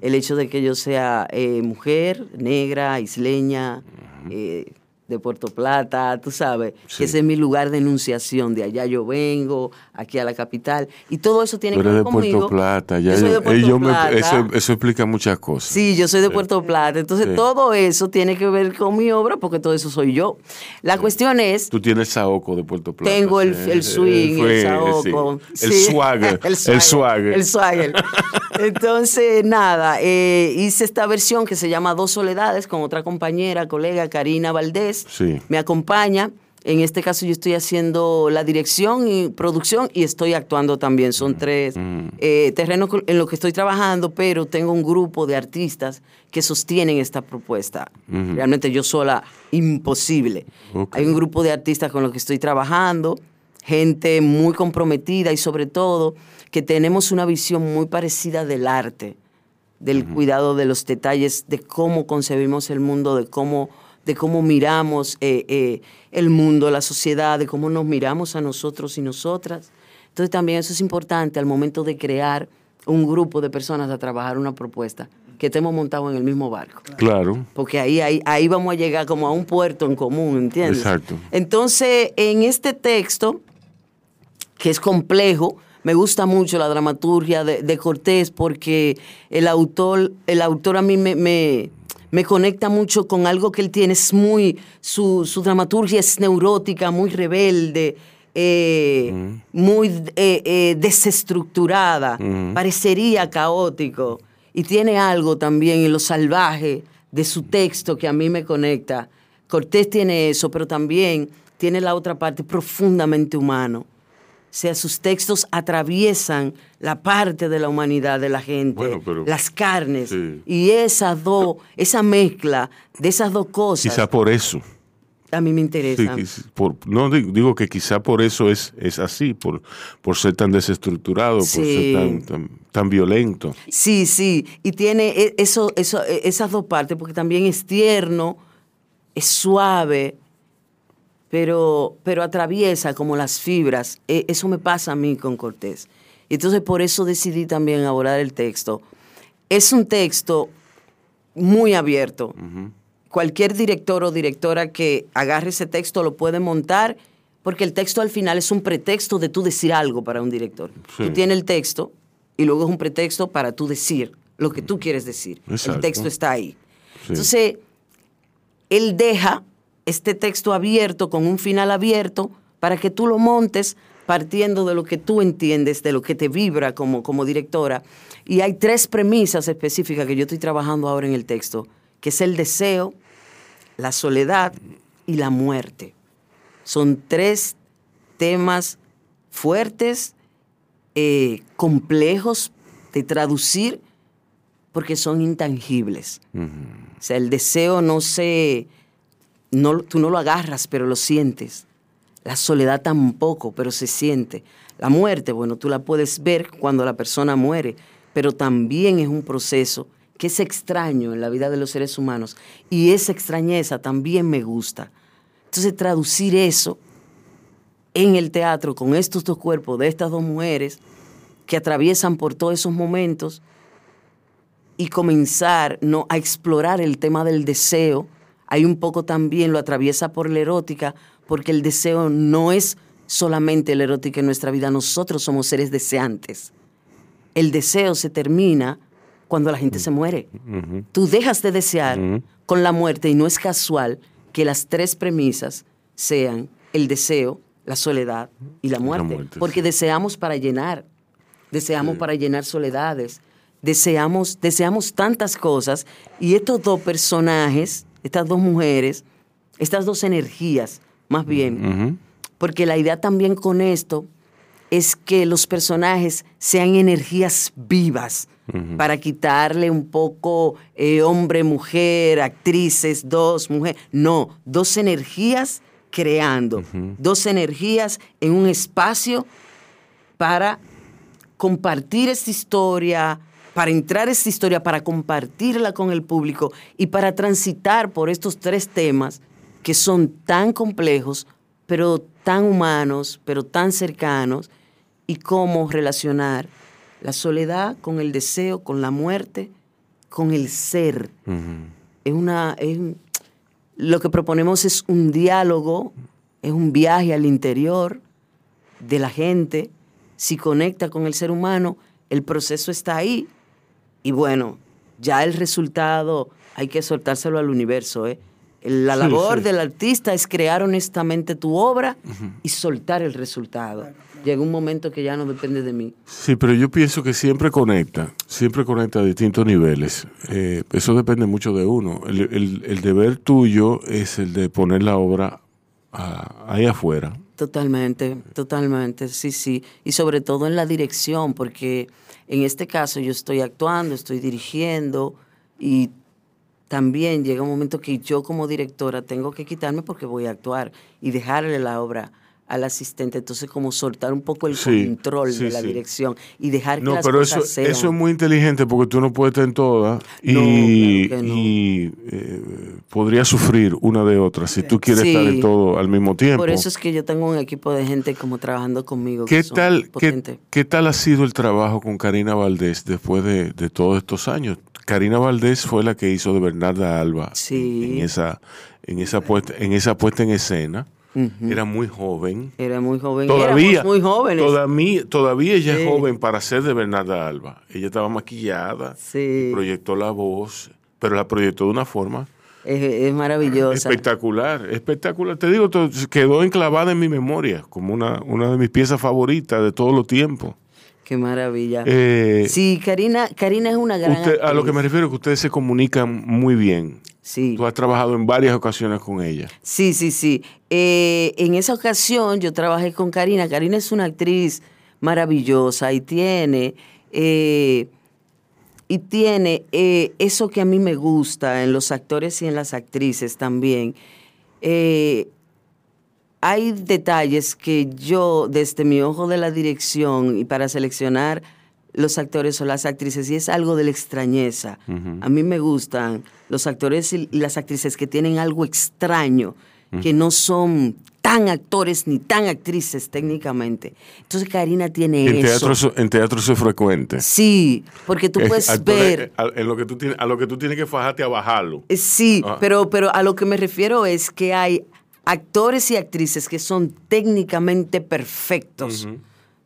El hecho de que yo sea eh, mujer, negra, isleña, eh, de Puerto Plata, tú sabes, Sí. que ese es mi lugar de enunciación. De allá yo vengo, aquí a la capital. Y todo eso tiene que ver conmigo. Puerto Plata. Ya Yo soy de Puerto eh, me- Plata. eso, eso explica muchas cosas. Sí, yo soy de Puerto Plata. Entonces Sí. todo eso tiene que ver con mi obra porque todo eso soy yo. La cuestión es Tú tienes el saoco de Puerto Plata. tengo el, el swing, Fue- el saoco. El swagger. el El swagger. El swagger. Entonces, nada, eh, hice esta versión que se llama Dos Soledades con otra compañera, colega, Karina Valdés. Sí. Me acompaña. En este caso yo estoy haciendo la dirección y producción y estoy actuando también. Son tres eh, terrenos en los que estoy trabajando, pero tengo un grupo de artistas que sostienen esta propuesta. Realmente yo sola, imposible. Hay un grupo de artistas con los que estoy trabajando, gente muy comprometida y sobre todo que tenemos una visión muy parecida del arte, del cuidado de los detalles, de cómo concebimos el mundo, de cómo, de cómo miramos eh, eh, el mundo, la sociedad, de cómo nos miramos a nosotros y nosotras. Entonces también eso es importante al momento de crear un grupo de personas a trabajar una propuesta, que estemos montados en el mismo barco. Claro. Porque ahí, ahí, ahí vamos a llegar como a un puerto en común, ¿entiendes? Exacto. Entonces, en este texto, que es complejo, me gusta mucho la dramaturgia de, de Cortés porque el autor, el autor a mí me, me, me conecta mucho con algo que él tiene, es muy, su, su dramaturgia es neurótica, muy rebelde, eh, muy eh, eh, desestructurada, Ujú. parecería caótico y tiene algo también en lo salvaje de su texto que a mí me conecta. Cortés tiene eso, pero también tiene la otra parte profundamente humano. O sea, sus textos atraviesan la parte de la humanidad de la gente, Bueno, pero- las carnes. Sí. Y esas dos, esa mezcla de esas dos cosas, Quizá por eso. a mí me interesa. por- no digo, que quizá por eso es, es así, por, por ser tan desestructurado, por ser tan, tan, tan violento. Sí, sí, y tiene e- eso, eso, e- esas dos partes, porque también es tierno, es suave, pero, pero atraviesa como las fibras. E- Eso me pasa a mí con Cortés. Y entonces por eso decidí también abordar el texto. Es un texto muy abierto. Cualquier director o directora que agarre ese texto lo puede montar, porque el texto al final es un pretexto de tú decir algo para un director. Sí. Tú tienes el texto y luego es un pretexto para tú decir lo que tú quieres decir. Exacto. El texto está ahí. Sí. Entonces, él deja este texto abierto con un final abierto para que tú lo montes partiendo de lo que tú entiendes, de lo que te vibra como, como directora. Y hay tres premisas específicas que yo estoy trabajando ahora en el texto, que es el deseo, la soledad y la muerte. Son tres temas fuertes, eh, complejos de traducir, porque son intangibles. O sea, el deseo no se... No, tú no lo agarras, pero lo sientes. La soledad tampoco, pero se siente. La muerte, bueno, tú la puedes ver cuando la persona muere, pero también es un proceso que es extraño en la vida de los seres humanos. Y esa extrañeza también me gusta. Entonces traducir eso en el teatro con estos dos cuerpos de estas dos mujeres que atraviesan por todos esos momentos y comenzar ¿no? a explorar el tema del deseo. Hay un poco también, lo atraviesa por la erótica, porque el deseo no es solamente la erótica en nuestra vida, nosotros somos seres deseantes. El deseo se termina cuando la gente se muere. Tú dejas de desear con la muerte y no es casual que las tres premisas sean el deseo, la soledad y la muerte. porque deseamos para llenar, deseamos para llenar soledades, deseamos, deseamos tantas cosas y estos dos personajes, estas dos mujeres, estas dos energías, más bien, porque la idea también con esto es que los personajes sean energías vivas para quitarle un poco eh, hombre, mujer, actrices, dos mujeres. No, dos energías creando, dos energías en un espacio para compartir esta historia, para entrar a esta historia, para compartirla con el público y para transitar por estos tres temas que son tan complejos, pero tan humanos, pero tan cercanos, y cómo relacionar la soledad con el deseo, con la muerte, con el ser. Es una. lo que proponemos es un diálogo, es un viaje al interior de la gente. Si conecta con el ser humano, el proceso está ahí. Y bueno, ya el resultado hay que soltárselo al universo. ¿eh? La labor del artista es crear honestamente tu obra y soltar el resultado. Llega un momento que ya no depende de mí. Sí, pero yo pienso que siempre conecta, siempre conecta a distintos niveles. Eh, eso depende mucho de uno. El, deber tuyo es el de poner la obra ah, ahí afuera. Totalmente, totalmente, sí, sí. Y sobre todo en la dirección, porque en este caso yo estoy actuando, estoy dirigiendo y también llega un momento que yo como directora tengo que quitarme porque voy a actuar y dejarle la obra al asistente. Entonces, como soltar un poco el control de la dirección y dejar que no, las pero cosas eso, eso es muy inteligente porque tú no puedes estar en todas y, eh, podrías sufrir una de otra si tú quieres estar en todo al mismo tiempo. Por eso es que yo tengo un equipo de gente como trabajando conmigo. ¿Qué, tal, qué, tal ha sido el trabajo con Karina Valdés después de, de todos estos años? Karina Valdés fue la que hizo de Bernarda Alba en, esa, en, esa puesta, en esa puesta en escena. Era muy joven. Era muy joven. Todavía, muy jóvenes. Todavía, todavía ella es joven para ser de Bernarda Alba. Ella estaba maquillada, proyectó la voz, pero la proyectó de una forma es, maravillosa. Espectacular, espectacular. Te digo, quedó enclavada en mi memoria como una, una de mis piezas favoritas de todos los tiempos. Qué maravilla. Eh, sí, Karina, Karina es una gran. a lo que me refiero es que ustedes se comunican muy bien. Sí. Tú has trabajado en varias ocasiones con ella. Sí, sí, sí. Eh, en esa ocasión yo trabajé con Karina. Karina es una actriz maravillosa y tiene. Eh, y tiene eso que a mí me gusta en los actores y en las actrices también hay detalles que yo, desde mi ojo de la dirección y para seleccionar los actores o las actrices, y es algo de la extrañeza. A mí me gustan los actores y las actrices que tienen algo extraño, que no son tan actores ni tan actrices técnicamente. Entonces Karina tiene en eso. Teatro, en teatro eso es frecuente. Sí, porque tú puedes ver... A, en lo que tú tienes, a lo que tú tienes que fajarte a bajarlo. Eh, sí, ah. pero, pero a lo que me refiero es que hay actores y actrices que son técnicamente perfectos,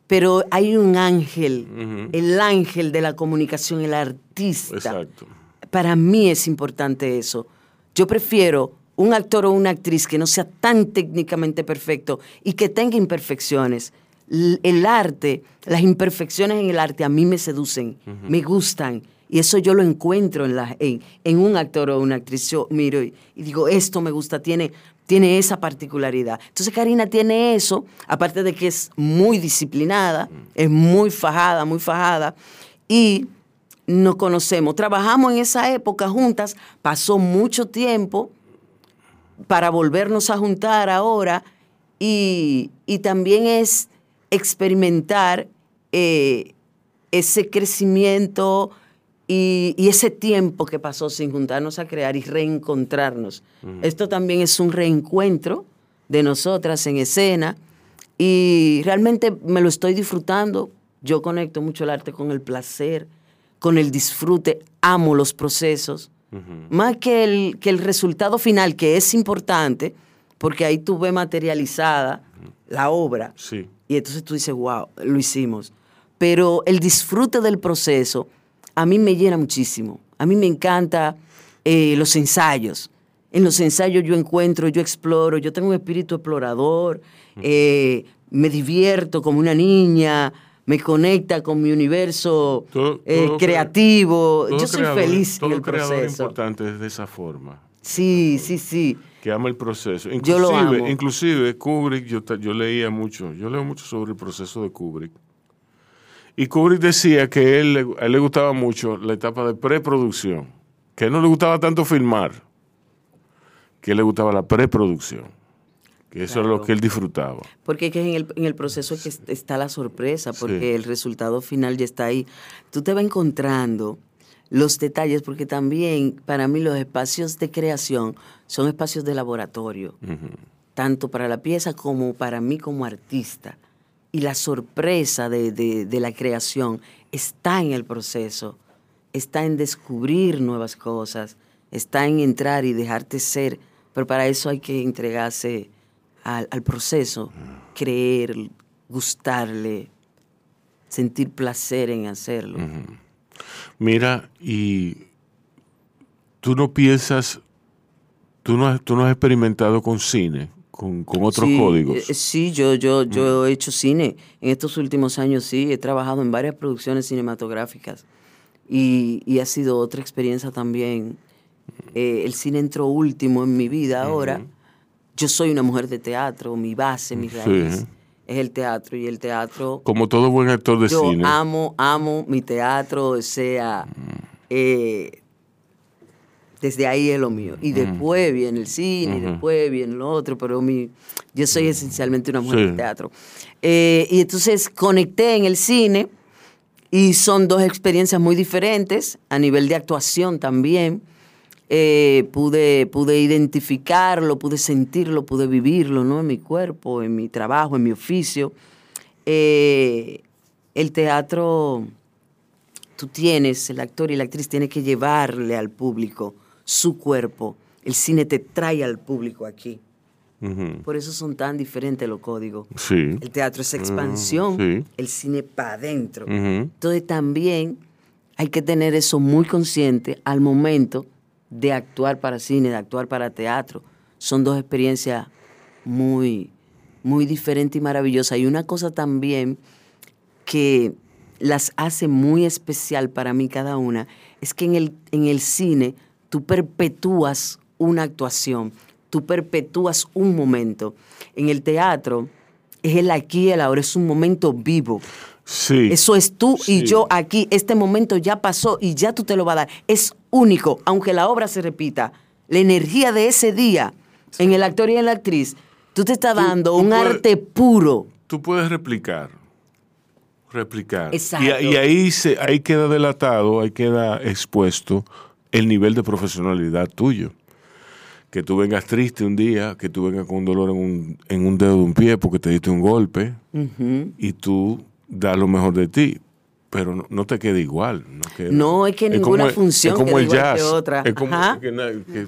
pero hay un ángel, el ángel de la comunicación, el artista. Exacto. Para mí es importante eso. Yo prefiero un actor o una actriz que no sea tan técnicamente perfecto y que tenga imperfecciones. El arte, las imperfecciones en el arte a mí me seducen, me gustan. Y eso yo lo encuentro en, la, en, un actor o una actriz. Yo miro y, y, digo, esto me gusta, tiene tiene esa particularidad. Entonces Karina tiene eso, aparte de que es muy disciplinada, es muy fajada, muy fajada, y nos conocemos. Trabajamos en esa época juntas, pasó mucho tiempo para volvernos a juntar ahora, y, también es experimentar eh, ese crecimiento y, y ese tiempo que pasó sin juntarnos a crear y reencontrarnos. Esto también es un reencuentro de nosotras en escena y realmente me lo estoy disfrutando. Yo conecto mucho el arte con el placer, con el disfrute, amo los procesos, más que el, que el resultado final, que es importante, porque ahí tú ves materializada la obra. Sí. Y entonces tú dices, wow, lo hicimos. Pero el disfrute del proceso a mí me llena muchísimo. A mí me encanta eh, los ensayos. En los ensayos yo encuentro, yo exploro, yo tengo un espíritu explorador, eh, me divierto como una niña, me conecta con mi universo Todo- eh, todo creativo. todo Yo soy creador- feliz en todo el creador proceso. importante es de esa forma. Sí, sí, sí. que ama el proceso. Yo lo Inclusive, amo. inclusive Kubrick, yo, yo leía mucho, yo leo mucho sobre el proceso de Kubrick. Y Kubrick decía que él, le- a él le gustaba mucho la etapa de preproducción, que a él no le gustaba tanto filmar, que a él le gustaba la preproducción, que eso era lo que él disfrutaba. Porque es que en el, en el proceso es que est- está la sorpresa, porque Sí. el resultado final ya está ahí. Tú te vas encontrando los detalles, porque también para mí los espacios de creación son espacios de laboratorio, tanto para la pieza como para mí como artista. Y la sorpresa de, de- la creación está en el proceso, está en descubrir nuevas cosas, está en entrar y dejarte ser, pero para eso hay que entregarse al, proceso, creer, gustarle, sentir placer en hacerlo. Mira, y tú no piensas, tú no tú no has experimentado con cine, con, con otros Sí, códigos. eh, sí, yo, yo, yo he hecho cine. En estos últimos años sí, he trabajado en varias producciones cinematográficas y, y ha sido otra experiencia también. Eh, el cine entró último en mi vida ahora. Yo soy una mujer de teatro, mi base, mi Sí. raíz es el teatro y el teatro Como todo buen actor de yo cine. amo, amo mi teatro, o sea, eh, desde ahí es lo mío. Y después viene el cine, y después viene lo otro, pero mi, yo soy esencialmente una mujer Sí. de teatro. Eh, y entonces conecté en el cine y son dos experiencias muy diferentes a nivel de actuación también. Eh, pude, pude identificarlo, pude sentirlo, pude vivirlo ¿no? en mi cuerpo, en mi trabajo, en mi oficio. Eh, el teatro, tú tienes, el actor y la actriz tiene que llevarle al público su cuerpo. El cine te trae al público aquí. Por eso son tan diferentes los códigos. Sí. El teatro es expansión, sí. el cine para adentro. Entonces también hay que tener eso muy consciente al momento de actuar para cine, de actuar para teatro. Son dos experiencias muy, muy diferentes y maravillosas. Y una cosa también que las hace muy especial para mí cada una es que en el, en el cine tú perpetúas una actuación, tú perpetúas un momento. En el teatro es el aquí y el ahora, es un momento vivo. Sí. Eso es tú y yo aquí. Este momento ya pasó y ya tú te lo vas a dar. Es único, aunque la obra se repita. La energía de ese día en el actor y en la actriz, tú te estás dando tú un puedes- arte puro. Tú puedes replicar. Replicar. Exacto. Y, y ahí, se, ahí queda delatado, ahí queda expuesto el nivel de profesionalidad tuyo. Que tú vengas triste un día, que tú vengas con un dolor en un, en un dedo de un pie porque te diste un golpe y tú das lo mejor de ti. Pero no, no te queda igual. No, queda- No, es que ninguna como función es como el igual jazz. que otra. Es como que que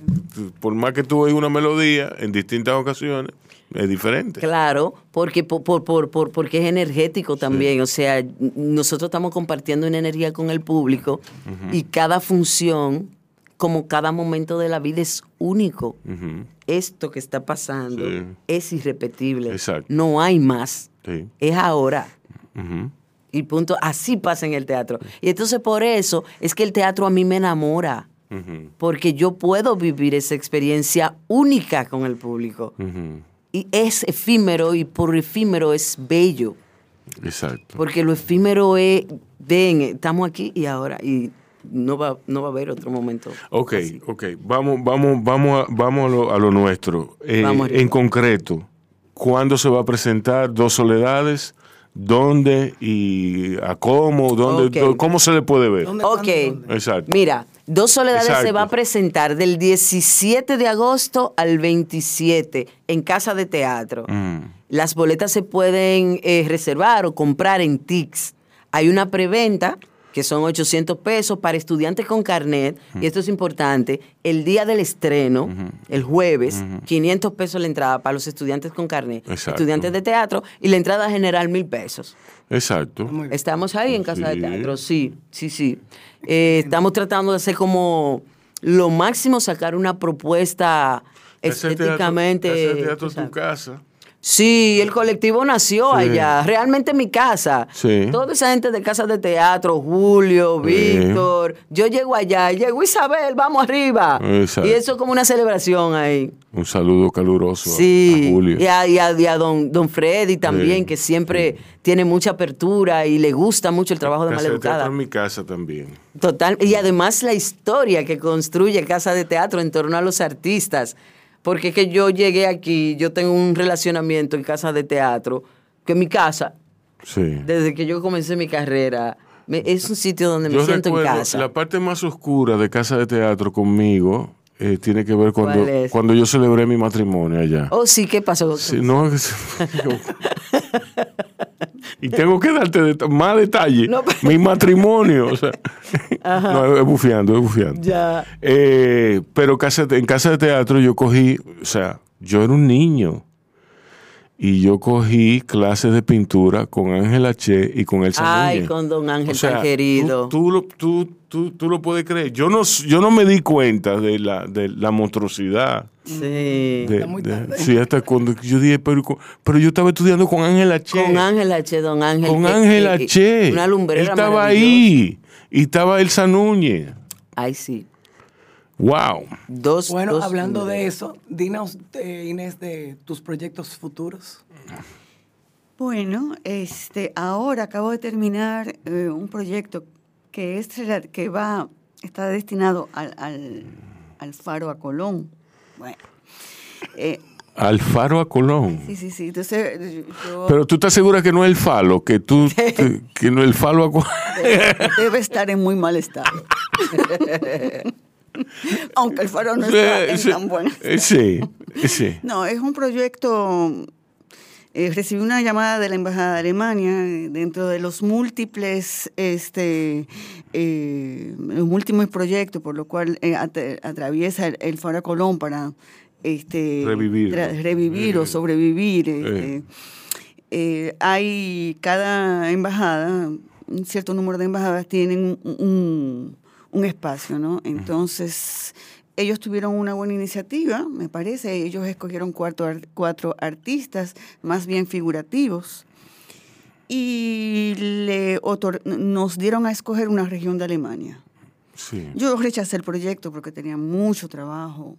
por más que tú oigas una melodía en distintas ocasiones, es diferente. Claro, porque, por, por, por- por- porque es energético también. O sea, nosotros estamos compartiendo una energía con el público y cada función, como cada momento de la vida, es único. Esto que está pasando Sí. es irrepetible. Exacto. No hay más. Sí. Es ahora. Ujú. Y punto. Así pasa en el teatro. Y entonces por eso es que el teatro a mí me enamora. Porque yo puedo vivir esa experiencia única con el público. Y es efímero y por efímero es bello. Exacto. Porque lo efímero es, ven, estamos aquí y ahora. Y no va, no va a haber otro momento. Ok, ok. Vamos, vamos, vamos, a, vamos a, lo, a lo nuestro. Eh, Vamos en concreto, ¿cuándo se va a presentar Dos Soledades? dónde y a cómo, dónde, cómo se le puede ver. Ok. Exacto. Mira, Dos Soledades se va a presentar del 17 de agosto al 27 en Casa de Teatro. Mm. Las boletas se pueden eh, reservar o comprar en TIX. Hay una preventa que son 800 pesos para estudiantes con carnet, y esto es importante, el día del estreno, el jueves, 500 pesos la entrada para los estudiantes con carnet, Exacto. estudiantes de teatro, y la entrada general mil pesos. Exacto. Estamos ahí en Casa Sí. de Teatro, sí, sí, sí. Eh, estamos tratando de hacer como lo máximo, sacar una propuesta teatro- estéticamente. ese teatro es tu casa. Sí, el colectivo nació Sí. allá, realmente en mi casa. Sí. Toda esa gente de casa de teatro, Julio, Sí. Víctor, yo llego allá, llegó Isabel, vamos arriba. Exacto. Y eso es como una celebración ahí. Un saludo caluroso a- Sí, a Julio. y a, y a- y a don, don Freddy también, Sí, que siempre tiene mucha apertura y le gusta mucho el trabajo de Casa de teatro Maleducada. en mi casa también. Total, y además la historia que construye Casa de Teatro en torno a los artistas. Porque es que yo llegué aquí, yo tengo un relacionamiento en Casa de Teatro, que mi casa, Sí. desde que yo comencé mi carrera, me- es un sitio donde me Yo siento en casa. la parte más oscura de casa de teatro conmigo eh, tiene que ver cuando, cuando yo celebré mi matrimonio allá. Oh, sí, ¿qué pasó? Sí, no, y tengo que darte más detalle. No, pero- Mi matrimonio. o sea, Ajá. no, es bufiando, es bufiando. Ya. Eh, pero en casa de teatro yo cogí, o sea, yo era un niño. Y yo cogí clases de pintura con Ángel H. y con Elsa Ay, Núñez. con don Ángel O sea, tan querido. Tú, tú lo, tú, tú- tú lo puedes creer. Yo no, yo no me di cuenta de la, de la monstruosidad. Sí. de- de- sí, hasta cuando yo dije, pero, pero yo estaba estudiando con Ángel H. Con Ángel H, don Ángel. Con que- Ángel que- H. Una Él lumbrera estaba maravillosa. ahí. Y estaba Elsa Núñez. Ay, sí. Wow. Dos, Bueno, dos hablando de eso, dinos, eh, Inés, de tus proyectos futuros. Bueno, este, ahora acabo de terminar eh, un proyecto que es que va, está destinado al, al, al faro a Colón. Bueno, eh, Alfaro a Colón. sí, sí, sí. Entonces, yo Pero tú estás segura que no es el falo, que tú, que, que no es el falo a Colón. debe estar en muy mal estado. Aunque el faro no está en Sí, tan buen eh, sí, sí. No, es un proyecto. eh, recibí una llamada de la Embajada de Alemania eh, dentro de los múltiples, este, eh, los múltiples proyectos por lo cual eh, at- atraviesa el, el Faro Colón para este, Revivir. revivir o sobrevivir. este, eh, hay cada embajada, un cierto número de embajadas tienen un, un- un espacio, ¿no? Entonces, ellos tuvieron una buena iniciativa, me parece. Ellos escogieron cuatro, cuatro artistas, más bien figurativos, y le nos dieron a escoger una región de Alemania. sí. Yo rechacé el proyecto porque tenía mucho trabajo,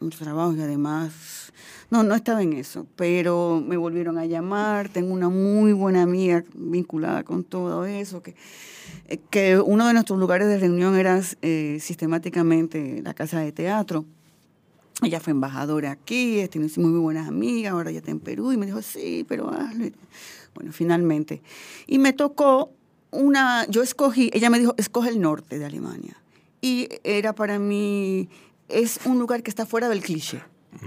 mucho trabajo y además, no, no estaba en eso, pero me volvieron a llamar, tengo una muy buena amiga vinculada con todo eso, que, eh, uno de nuestros lugares de reunión era eh, sistemáticamente la casa de teatro. Ella fue embajadora aquí, este, hicimos muy buenas amigas, ahora ya está en Perú y me dijo, sí, pero hazlo. Bueno, finalmente. Y me tocó una, yo escogí, ella me dijo, escoge el norte de Alemania. Y era para mí, es un lugar que está fuera del cliché.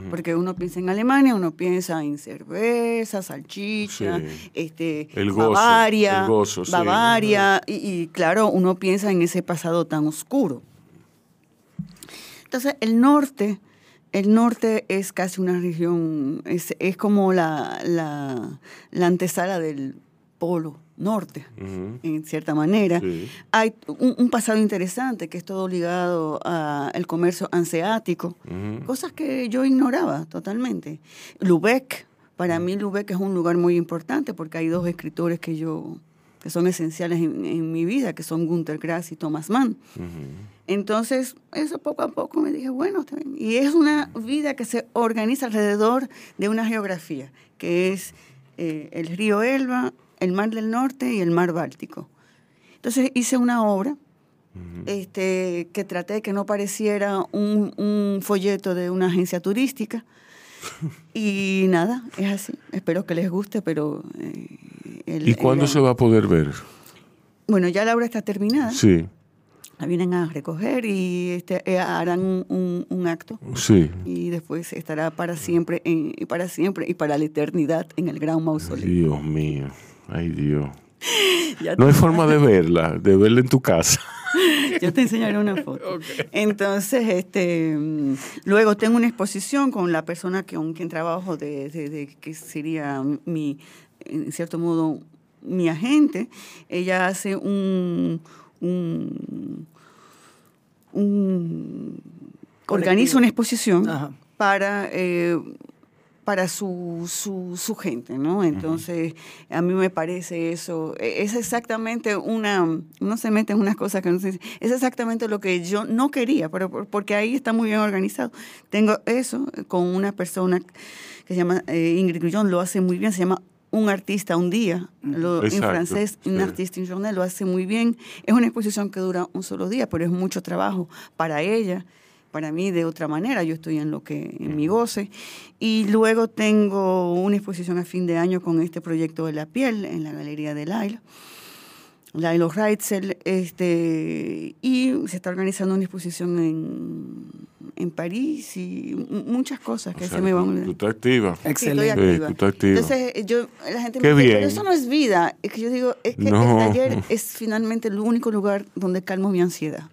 Porque uno piensa en Alemania, uno piensa en cerveza, salchicha, Sí. este, El gozo, Bavaria, el gozo, sí. Bavaria, y, y claro, uno piensa en ese pasado tan oscuro. Entonces, el norte, el norte es casi una región, es, es como la, la, la antesala del polo norte, Ujú. en cierta manera. Sí. Hay un, un pasado interesante que es todo ligado al comercio anseático, Ujú. cosas que yo ignoraba totalmente. Lubeck, para mí Lubeck es un lugar muy importante porque hay dos escritores que yo que son esenciales en, en mi vida, que son Günter Grass y Thomas Mann. Entonces, eso poco a poco me dije, bueno, y es una vida que se organiza alrededor de una geografía, que es eh, el río Elba, el Mar del Norte y el Mar Báltico. Entonces hice una obra este, que traté que no pareciera un, un folleto de una agencia turística. Y nada, es así. Espero que les guste, pero eh, el- ¿Y cuándo el- se va a poder ver? Bueno, ya la obra está terminada. Sí, La vienen a recoger y este, eh, harán un, un- un acto. sí. Y después estará para siempre, en- para siempre y para la eternidad en el gran mausoleo. Dios mío. Ay, Dios. Ya No hay forma de verla, de verla en tu casa. Yo te enseñaré una foto. Entonces, este, mm, luego tengo una exposición con la persona que, con quien trabajo, de, de- de- que sería mi, en cierto modo, mi agente. Ella hace un, un, un- organiza una exposición Ajá. para eh, para su, su, su gente, ¿no? Entonces, a mí me parece eso, e- es exactamente una, uno se mete en unas cosas que no se es exactamente lo que yo no quería, pero por- porque ahí está muy bien organizado. Tengo eso con una persona que se llama eh, Ingrid Grullón, lo hace muy bien, se llama Un artista un día, lo- en Exacto, francés, Un sí. artista un journée, lo hace muy bien. Es una exposición que dura un solo día, pero es mucho trabajo para ella para mí de otra manera, yo estoy en lo que en mi goce y luego tengo una exposición a fin de año con este proyecto de la piel en la galería de Laila. Lailo Reitzel, este, y se está organizando una exposición en, en París y muchas cosas que O sea, se me van a tú estás activa. Sí, estoy Excelente. Sí, activa. tú estás activa. Entonces, yo, la gente Qué me dice, bien. pero eso no es vida. Es que yo digo, es que No. el taller es finalmente el único lugar donde calmo mi ansiedad.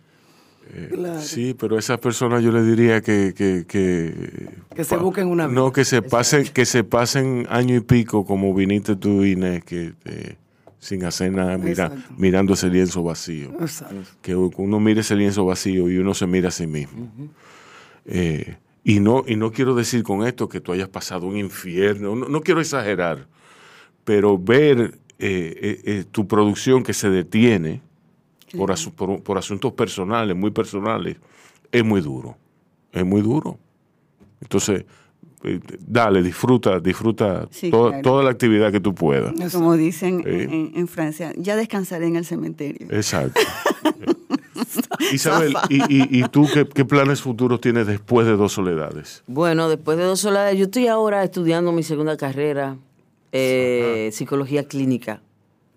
Claro. Sí, pero a esas personas yo les diría que... Que, que, Que se busquen una vida. No, que se pasen, que se pasen año y pico como viniste tú, Inés, que eh, sin hacer nada, mira, mirando ese lienzo vacío. Exacto. Que uno mire ese lienzo vacío y uno se mira a sí mismo. Eh, y, no, y no quiero decir con esto que tú hayas pasado un infierno, no, no quiero exagerar, pero ver eh, tu producción que se detiene por, asu- por, por asuntos personales, muy personales, es muy duro. Es muy duro. Entonces, eh, dale, disfruta, disfruta Sí, toda, claro. toda la actividad que tú puedas. Como dicen en, en Francia, ya descansaré en el cementerio. Exacto. Isabel, ¿y, y, y tú qué, qué planes futuros tienes después de Dos Soledades? Bueno, después de dos soledades, yo estoy ahora estudiando mi segunda carrera, eh, psicología clínica.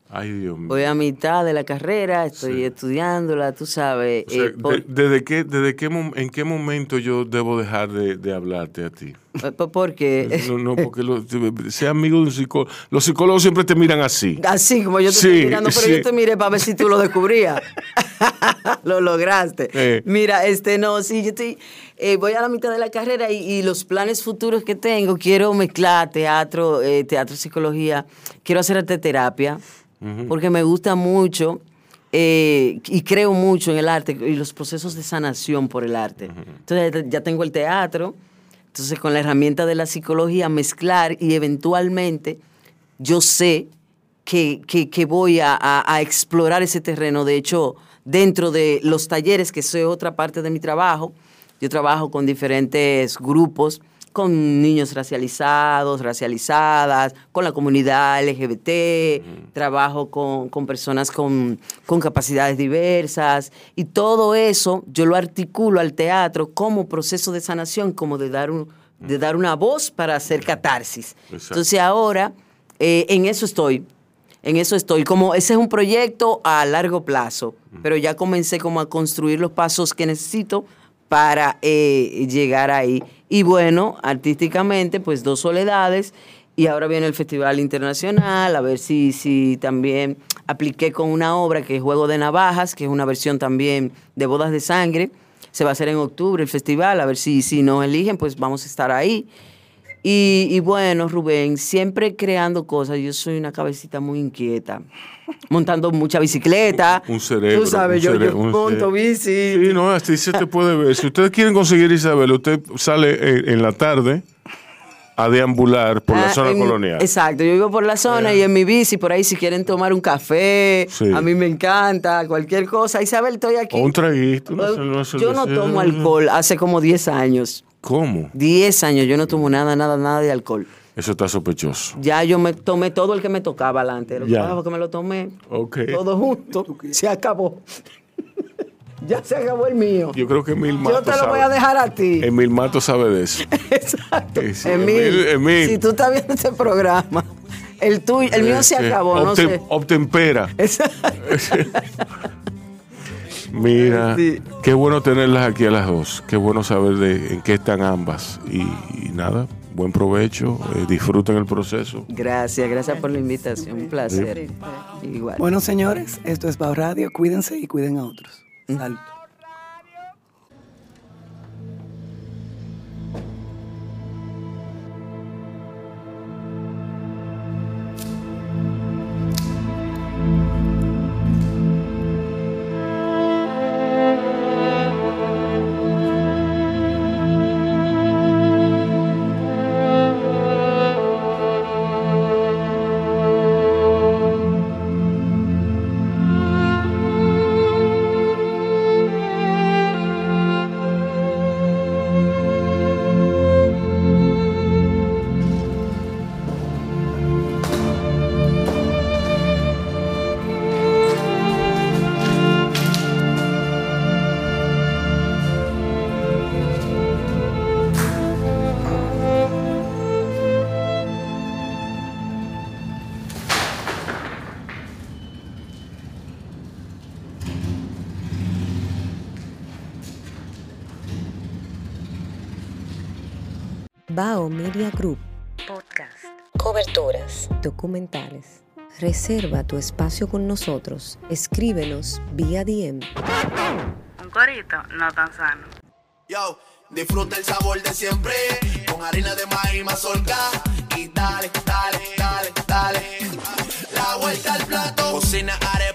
Ay, Dios mío. Voy a mitad de la carrera, estoy Sí. estudiándola, tú sabes. O sea, eh, por- de- ¿desde, qué, desde qué, ¿En qué momento yo debo dejar de, de hablarte a ti? por- porque No, no, porque lo- sea amigo de un psicólogo. Los psicólogos siempre te miran así. Así como yo te Sí, estoy mirando, pero sí. yo te miré para ver si tú lo descubrías. lo lograste. Eh. Mira, este no, sí, yo estoy, eh, voy a la mitad de la carrera y, y los planes futuros que tengo, quiero mezclar teatro, eh, teatro, psicología, quiero hacer arte terapia, porque me gusta mucho eh, y creo mucho en el arte y los procesos de sanación por el arte. Entonces ya tengo el teatro, entonces con la herramienta de la psicología mezclar y eventualmente yo sé que, que- que voy a, a- a explorar ese terreno. De hecho, dentro de los talleres, que es otra parte de mi trabajo, yo trabajo con diferentes grupos, con niños racializados, racializadas, con la comunidad LGBT, trabajo con, con personas con, con capacidades diversas y todo eso yo lo articulo al teatro como proceso de sanación, como de dar, un, de dar una voz para hacer catarsis. Exacto. Entonces ahora eh, en eso estoy. En eso estoy. Como ese es un proyecto a largo plazo, pero ya comencé como a construir los pasos que necesito para eh, llegar ahí. Y bueno, artísticamente, pues dos soledades. Y ahora viene el Festival Internacional, a ver si, si también apliqué con una obra que es Juego de Navajas, que es una versión también de Bodas de Sangre. Se va a hacer en octubre el festival, a ver si, si nos eligen, pues vamos a estar ahí. Y, y bueno, Rubén, siempre creando cosas. Yo soy una cabecita muy inquieta. Montando mucha bicicleta. Un cerebro. Tú sabes, yo, cere- yo monto bici. Sí, no, así se te puede ver. Si ustedes quieren conseguir Isabel, usted sale en, en la tarde a deambular por la Ah, zona en- colonial. Exacto, yo vivo por la zona y en mi bici, por ahí si quieren tomar un café, Sí. a mí me encanta, cualquier cosa. Isabel, estoy aquí. O un traguito. Eh, cer- una yo no tomo alcohol hace como 10 años. ¿Cómo? 10 años yo no tomo nada, nada, nada de alcohol. Eso está sospechoso. Ya yo me tomé todo el que me tocaba adelante. Lo que Ya. que me lo tomé Ok. todo junto. Se acabó. ya se acabó el mío. Yo creo que Emil Yo Mato te lo sabe. voy a dejar a ti. Emil Mato sabe de eso. Exacto. Emil, Emil, Emil. si tú estás viendo este programa, El tuyo, el mío se Este, acabó, no obtem- sé. Obtempera. Mira, qué bueno tenerlas aquí a las dos. Qué bueno saber de en qué están ambas. Y, y nada, buen provecho. eh, disfruten el proceso. Gracias, gracias por la invitación. Un placer. Igual. Bueno, señores, esto es Bao Radio. Cuídense y cuiden a otros. Salud. Bao Media Group. Podcast. Coberturas. Documentales. Reserva tu espacio con nosotros. Escríbenos vía DM. Un corito no tan sano. Yo, disfruta el sabor de siempre con harina de maíz mazorca y dale, dale, dale, dale. La vuelta al plato. Cocina arepa,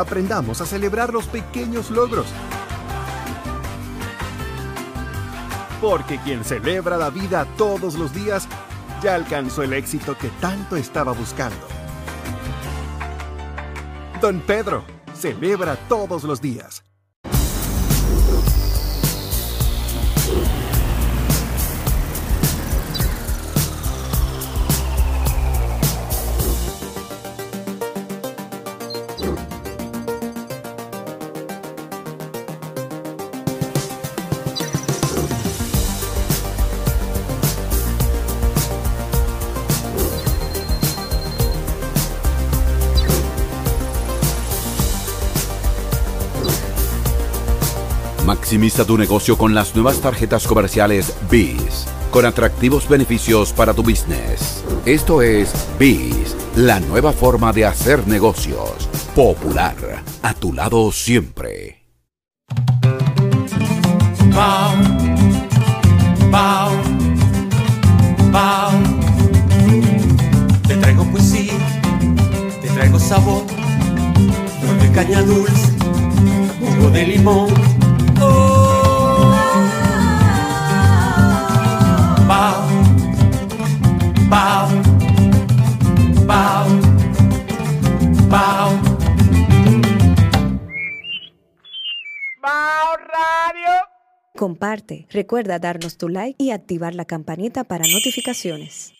Aprendamos a celebrar los pequeños logros. Porque quien celebra la vida todos los días ya alcanzó el éxito que tanto estaba buscando. Don Pedro celebra todos los días. Maximiza tu negocio con las nuevas tarjetas comerciales BIS, con atractivos beneficios para tu business. Esto es BIS, la nueva forma de hacer negocios. Popular, a tu lado siempre. Te traigo poesía, te traigo sabor, de caña dulce, jugo de limón. Bao. Bao Radio. Comparte, recuerda darnos tu like y activar la campanita para notificaciones.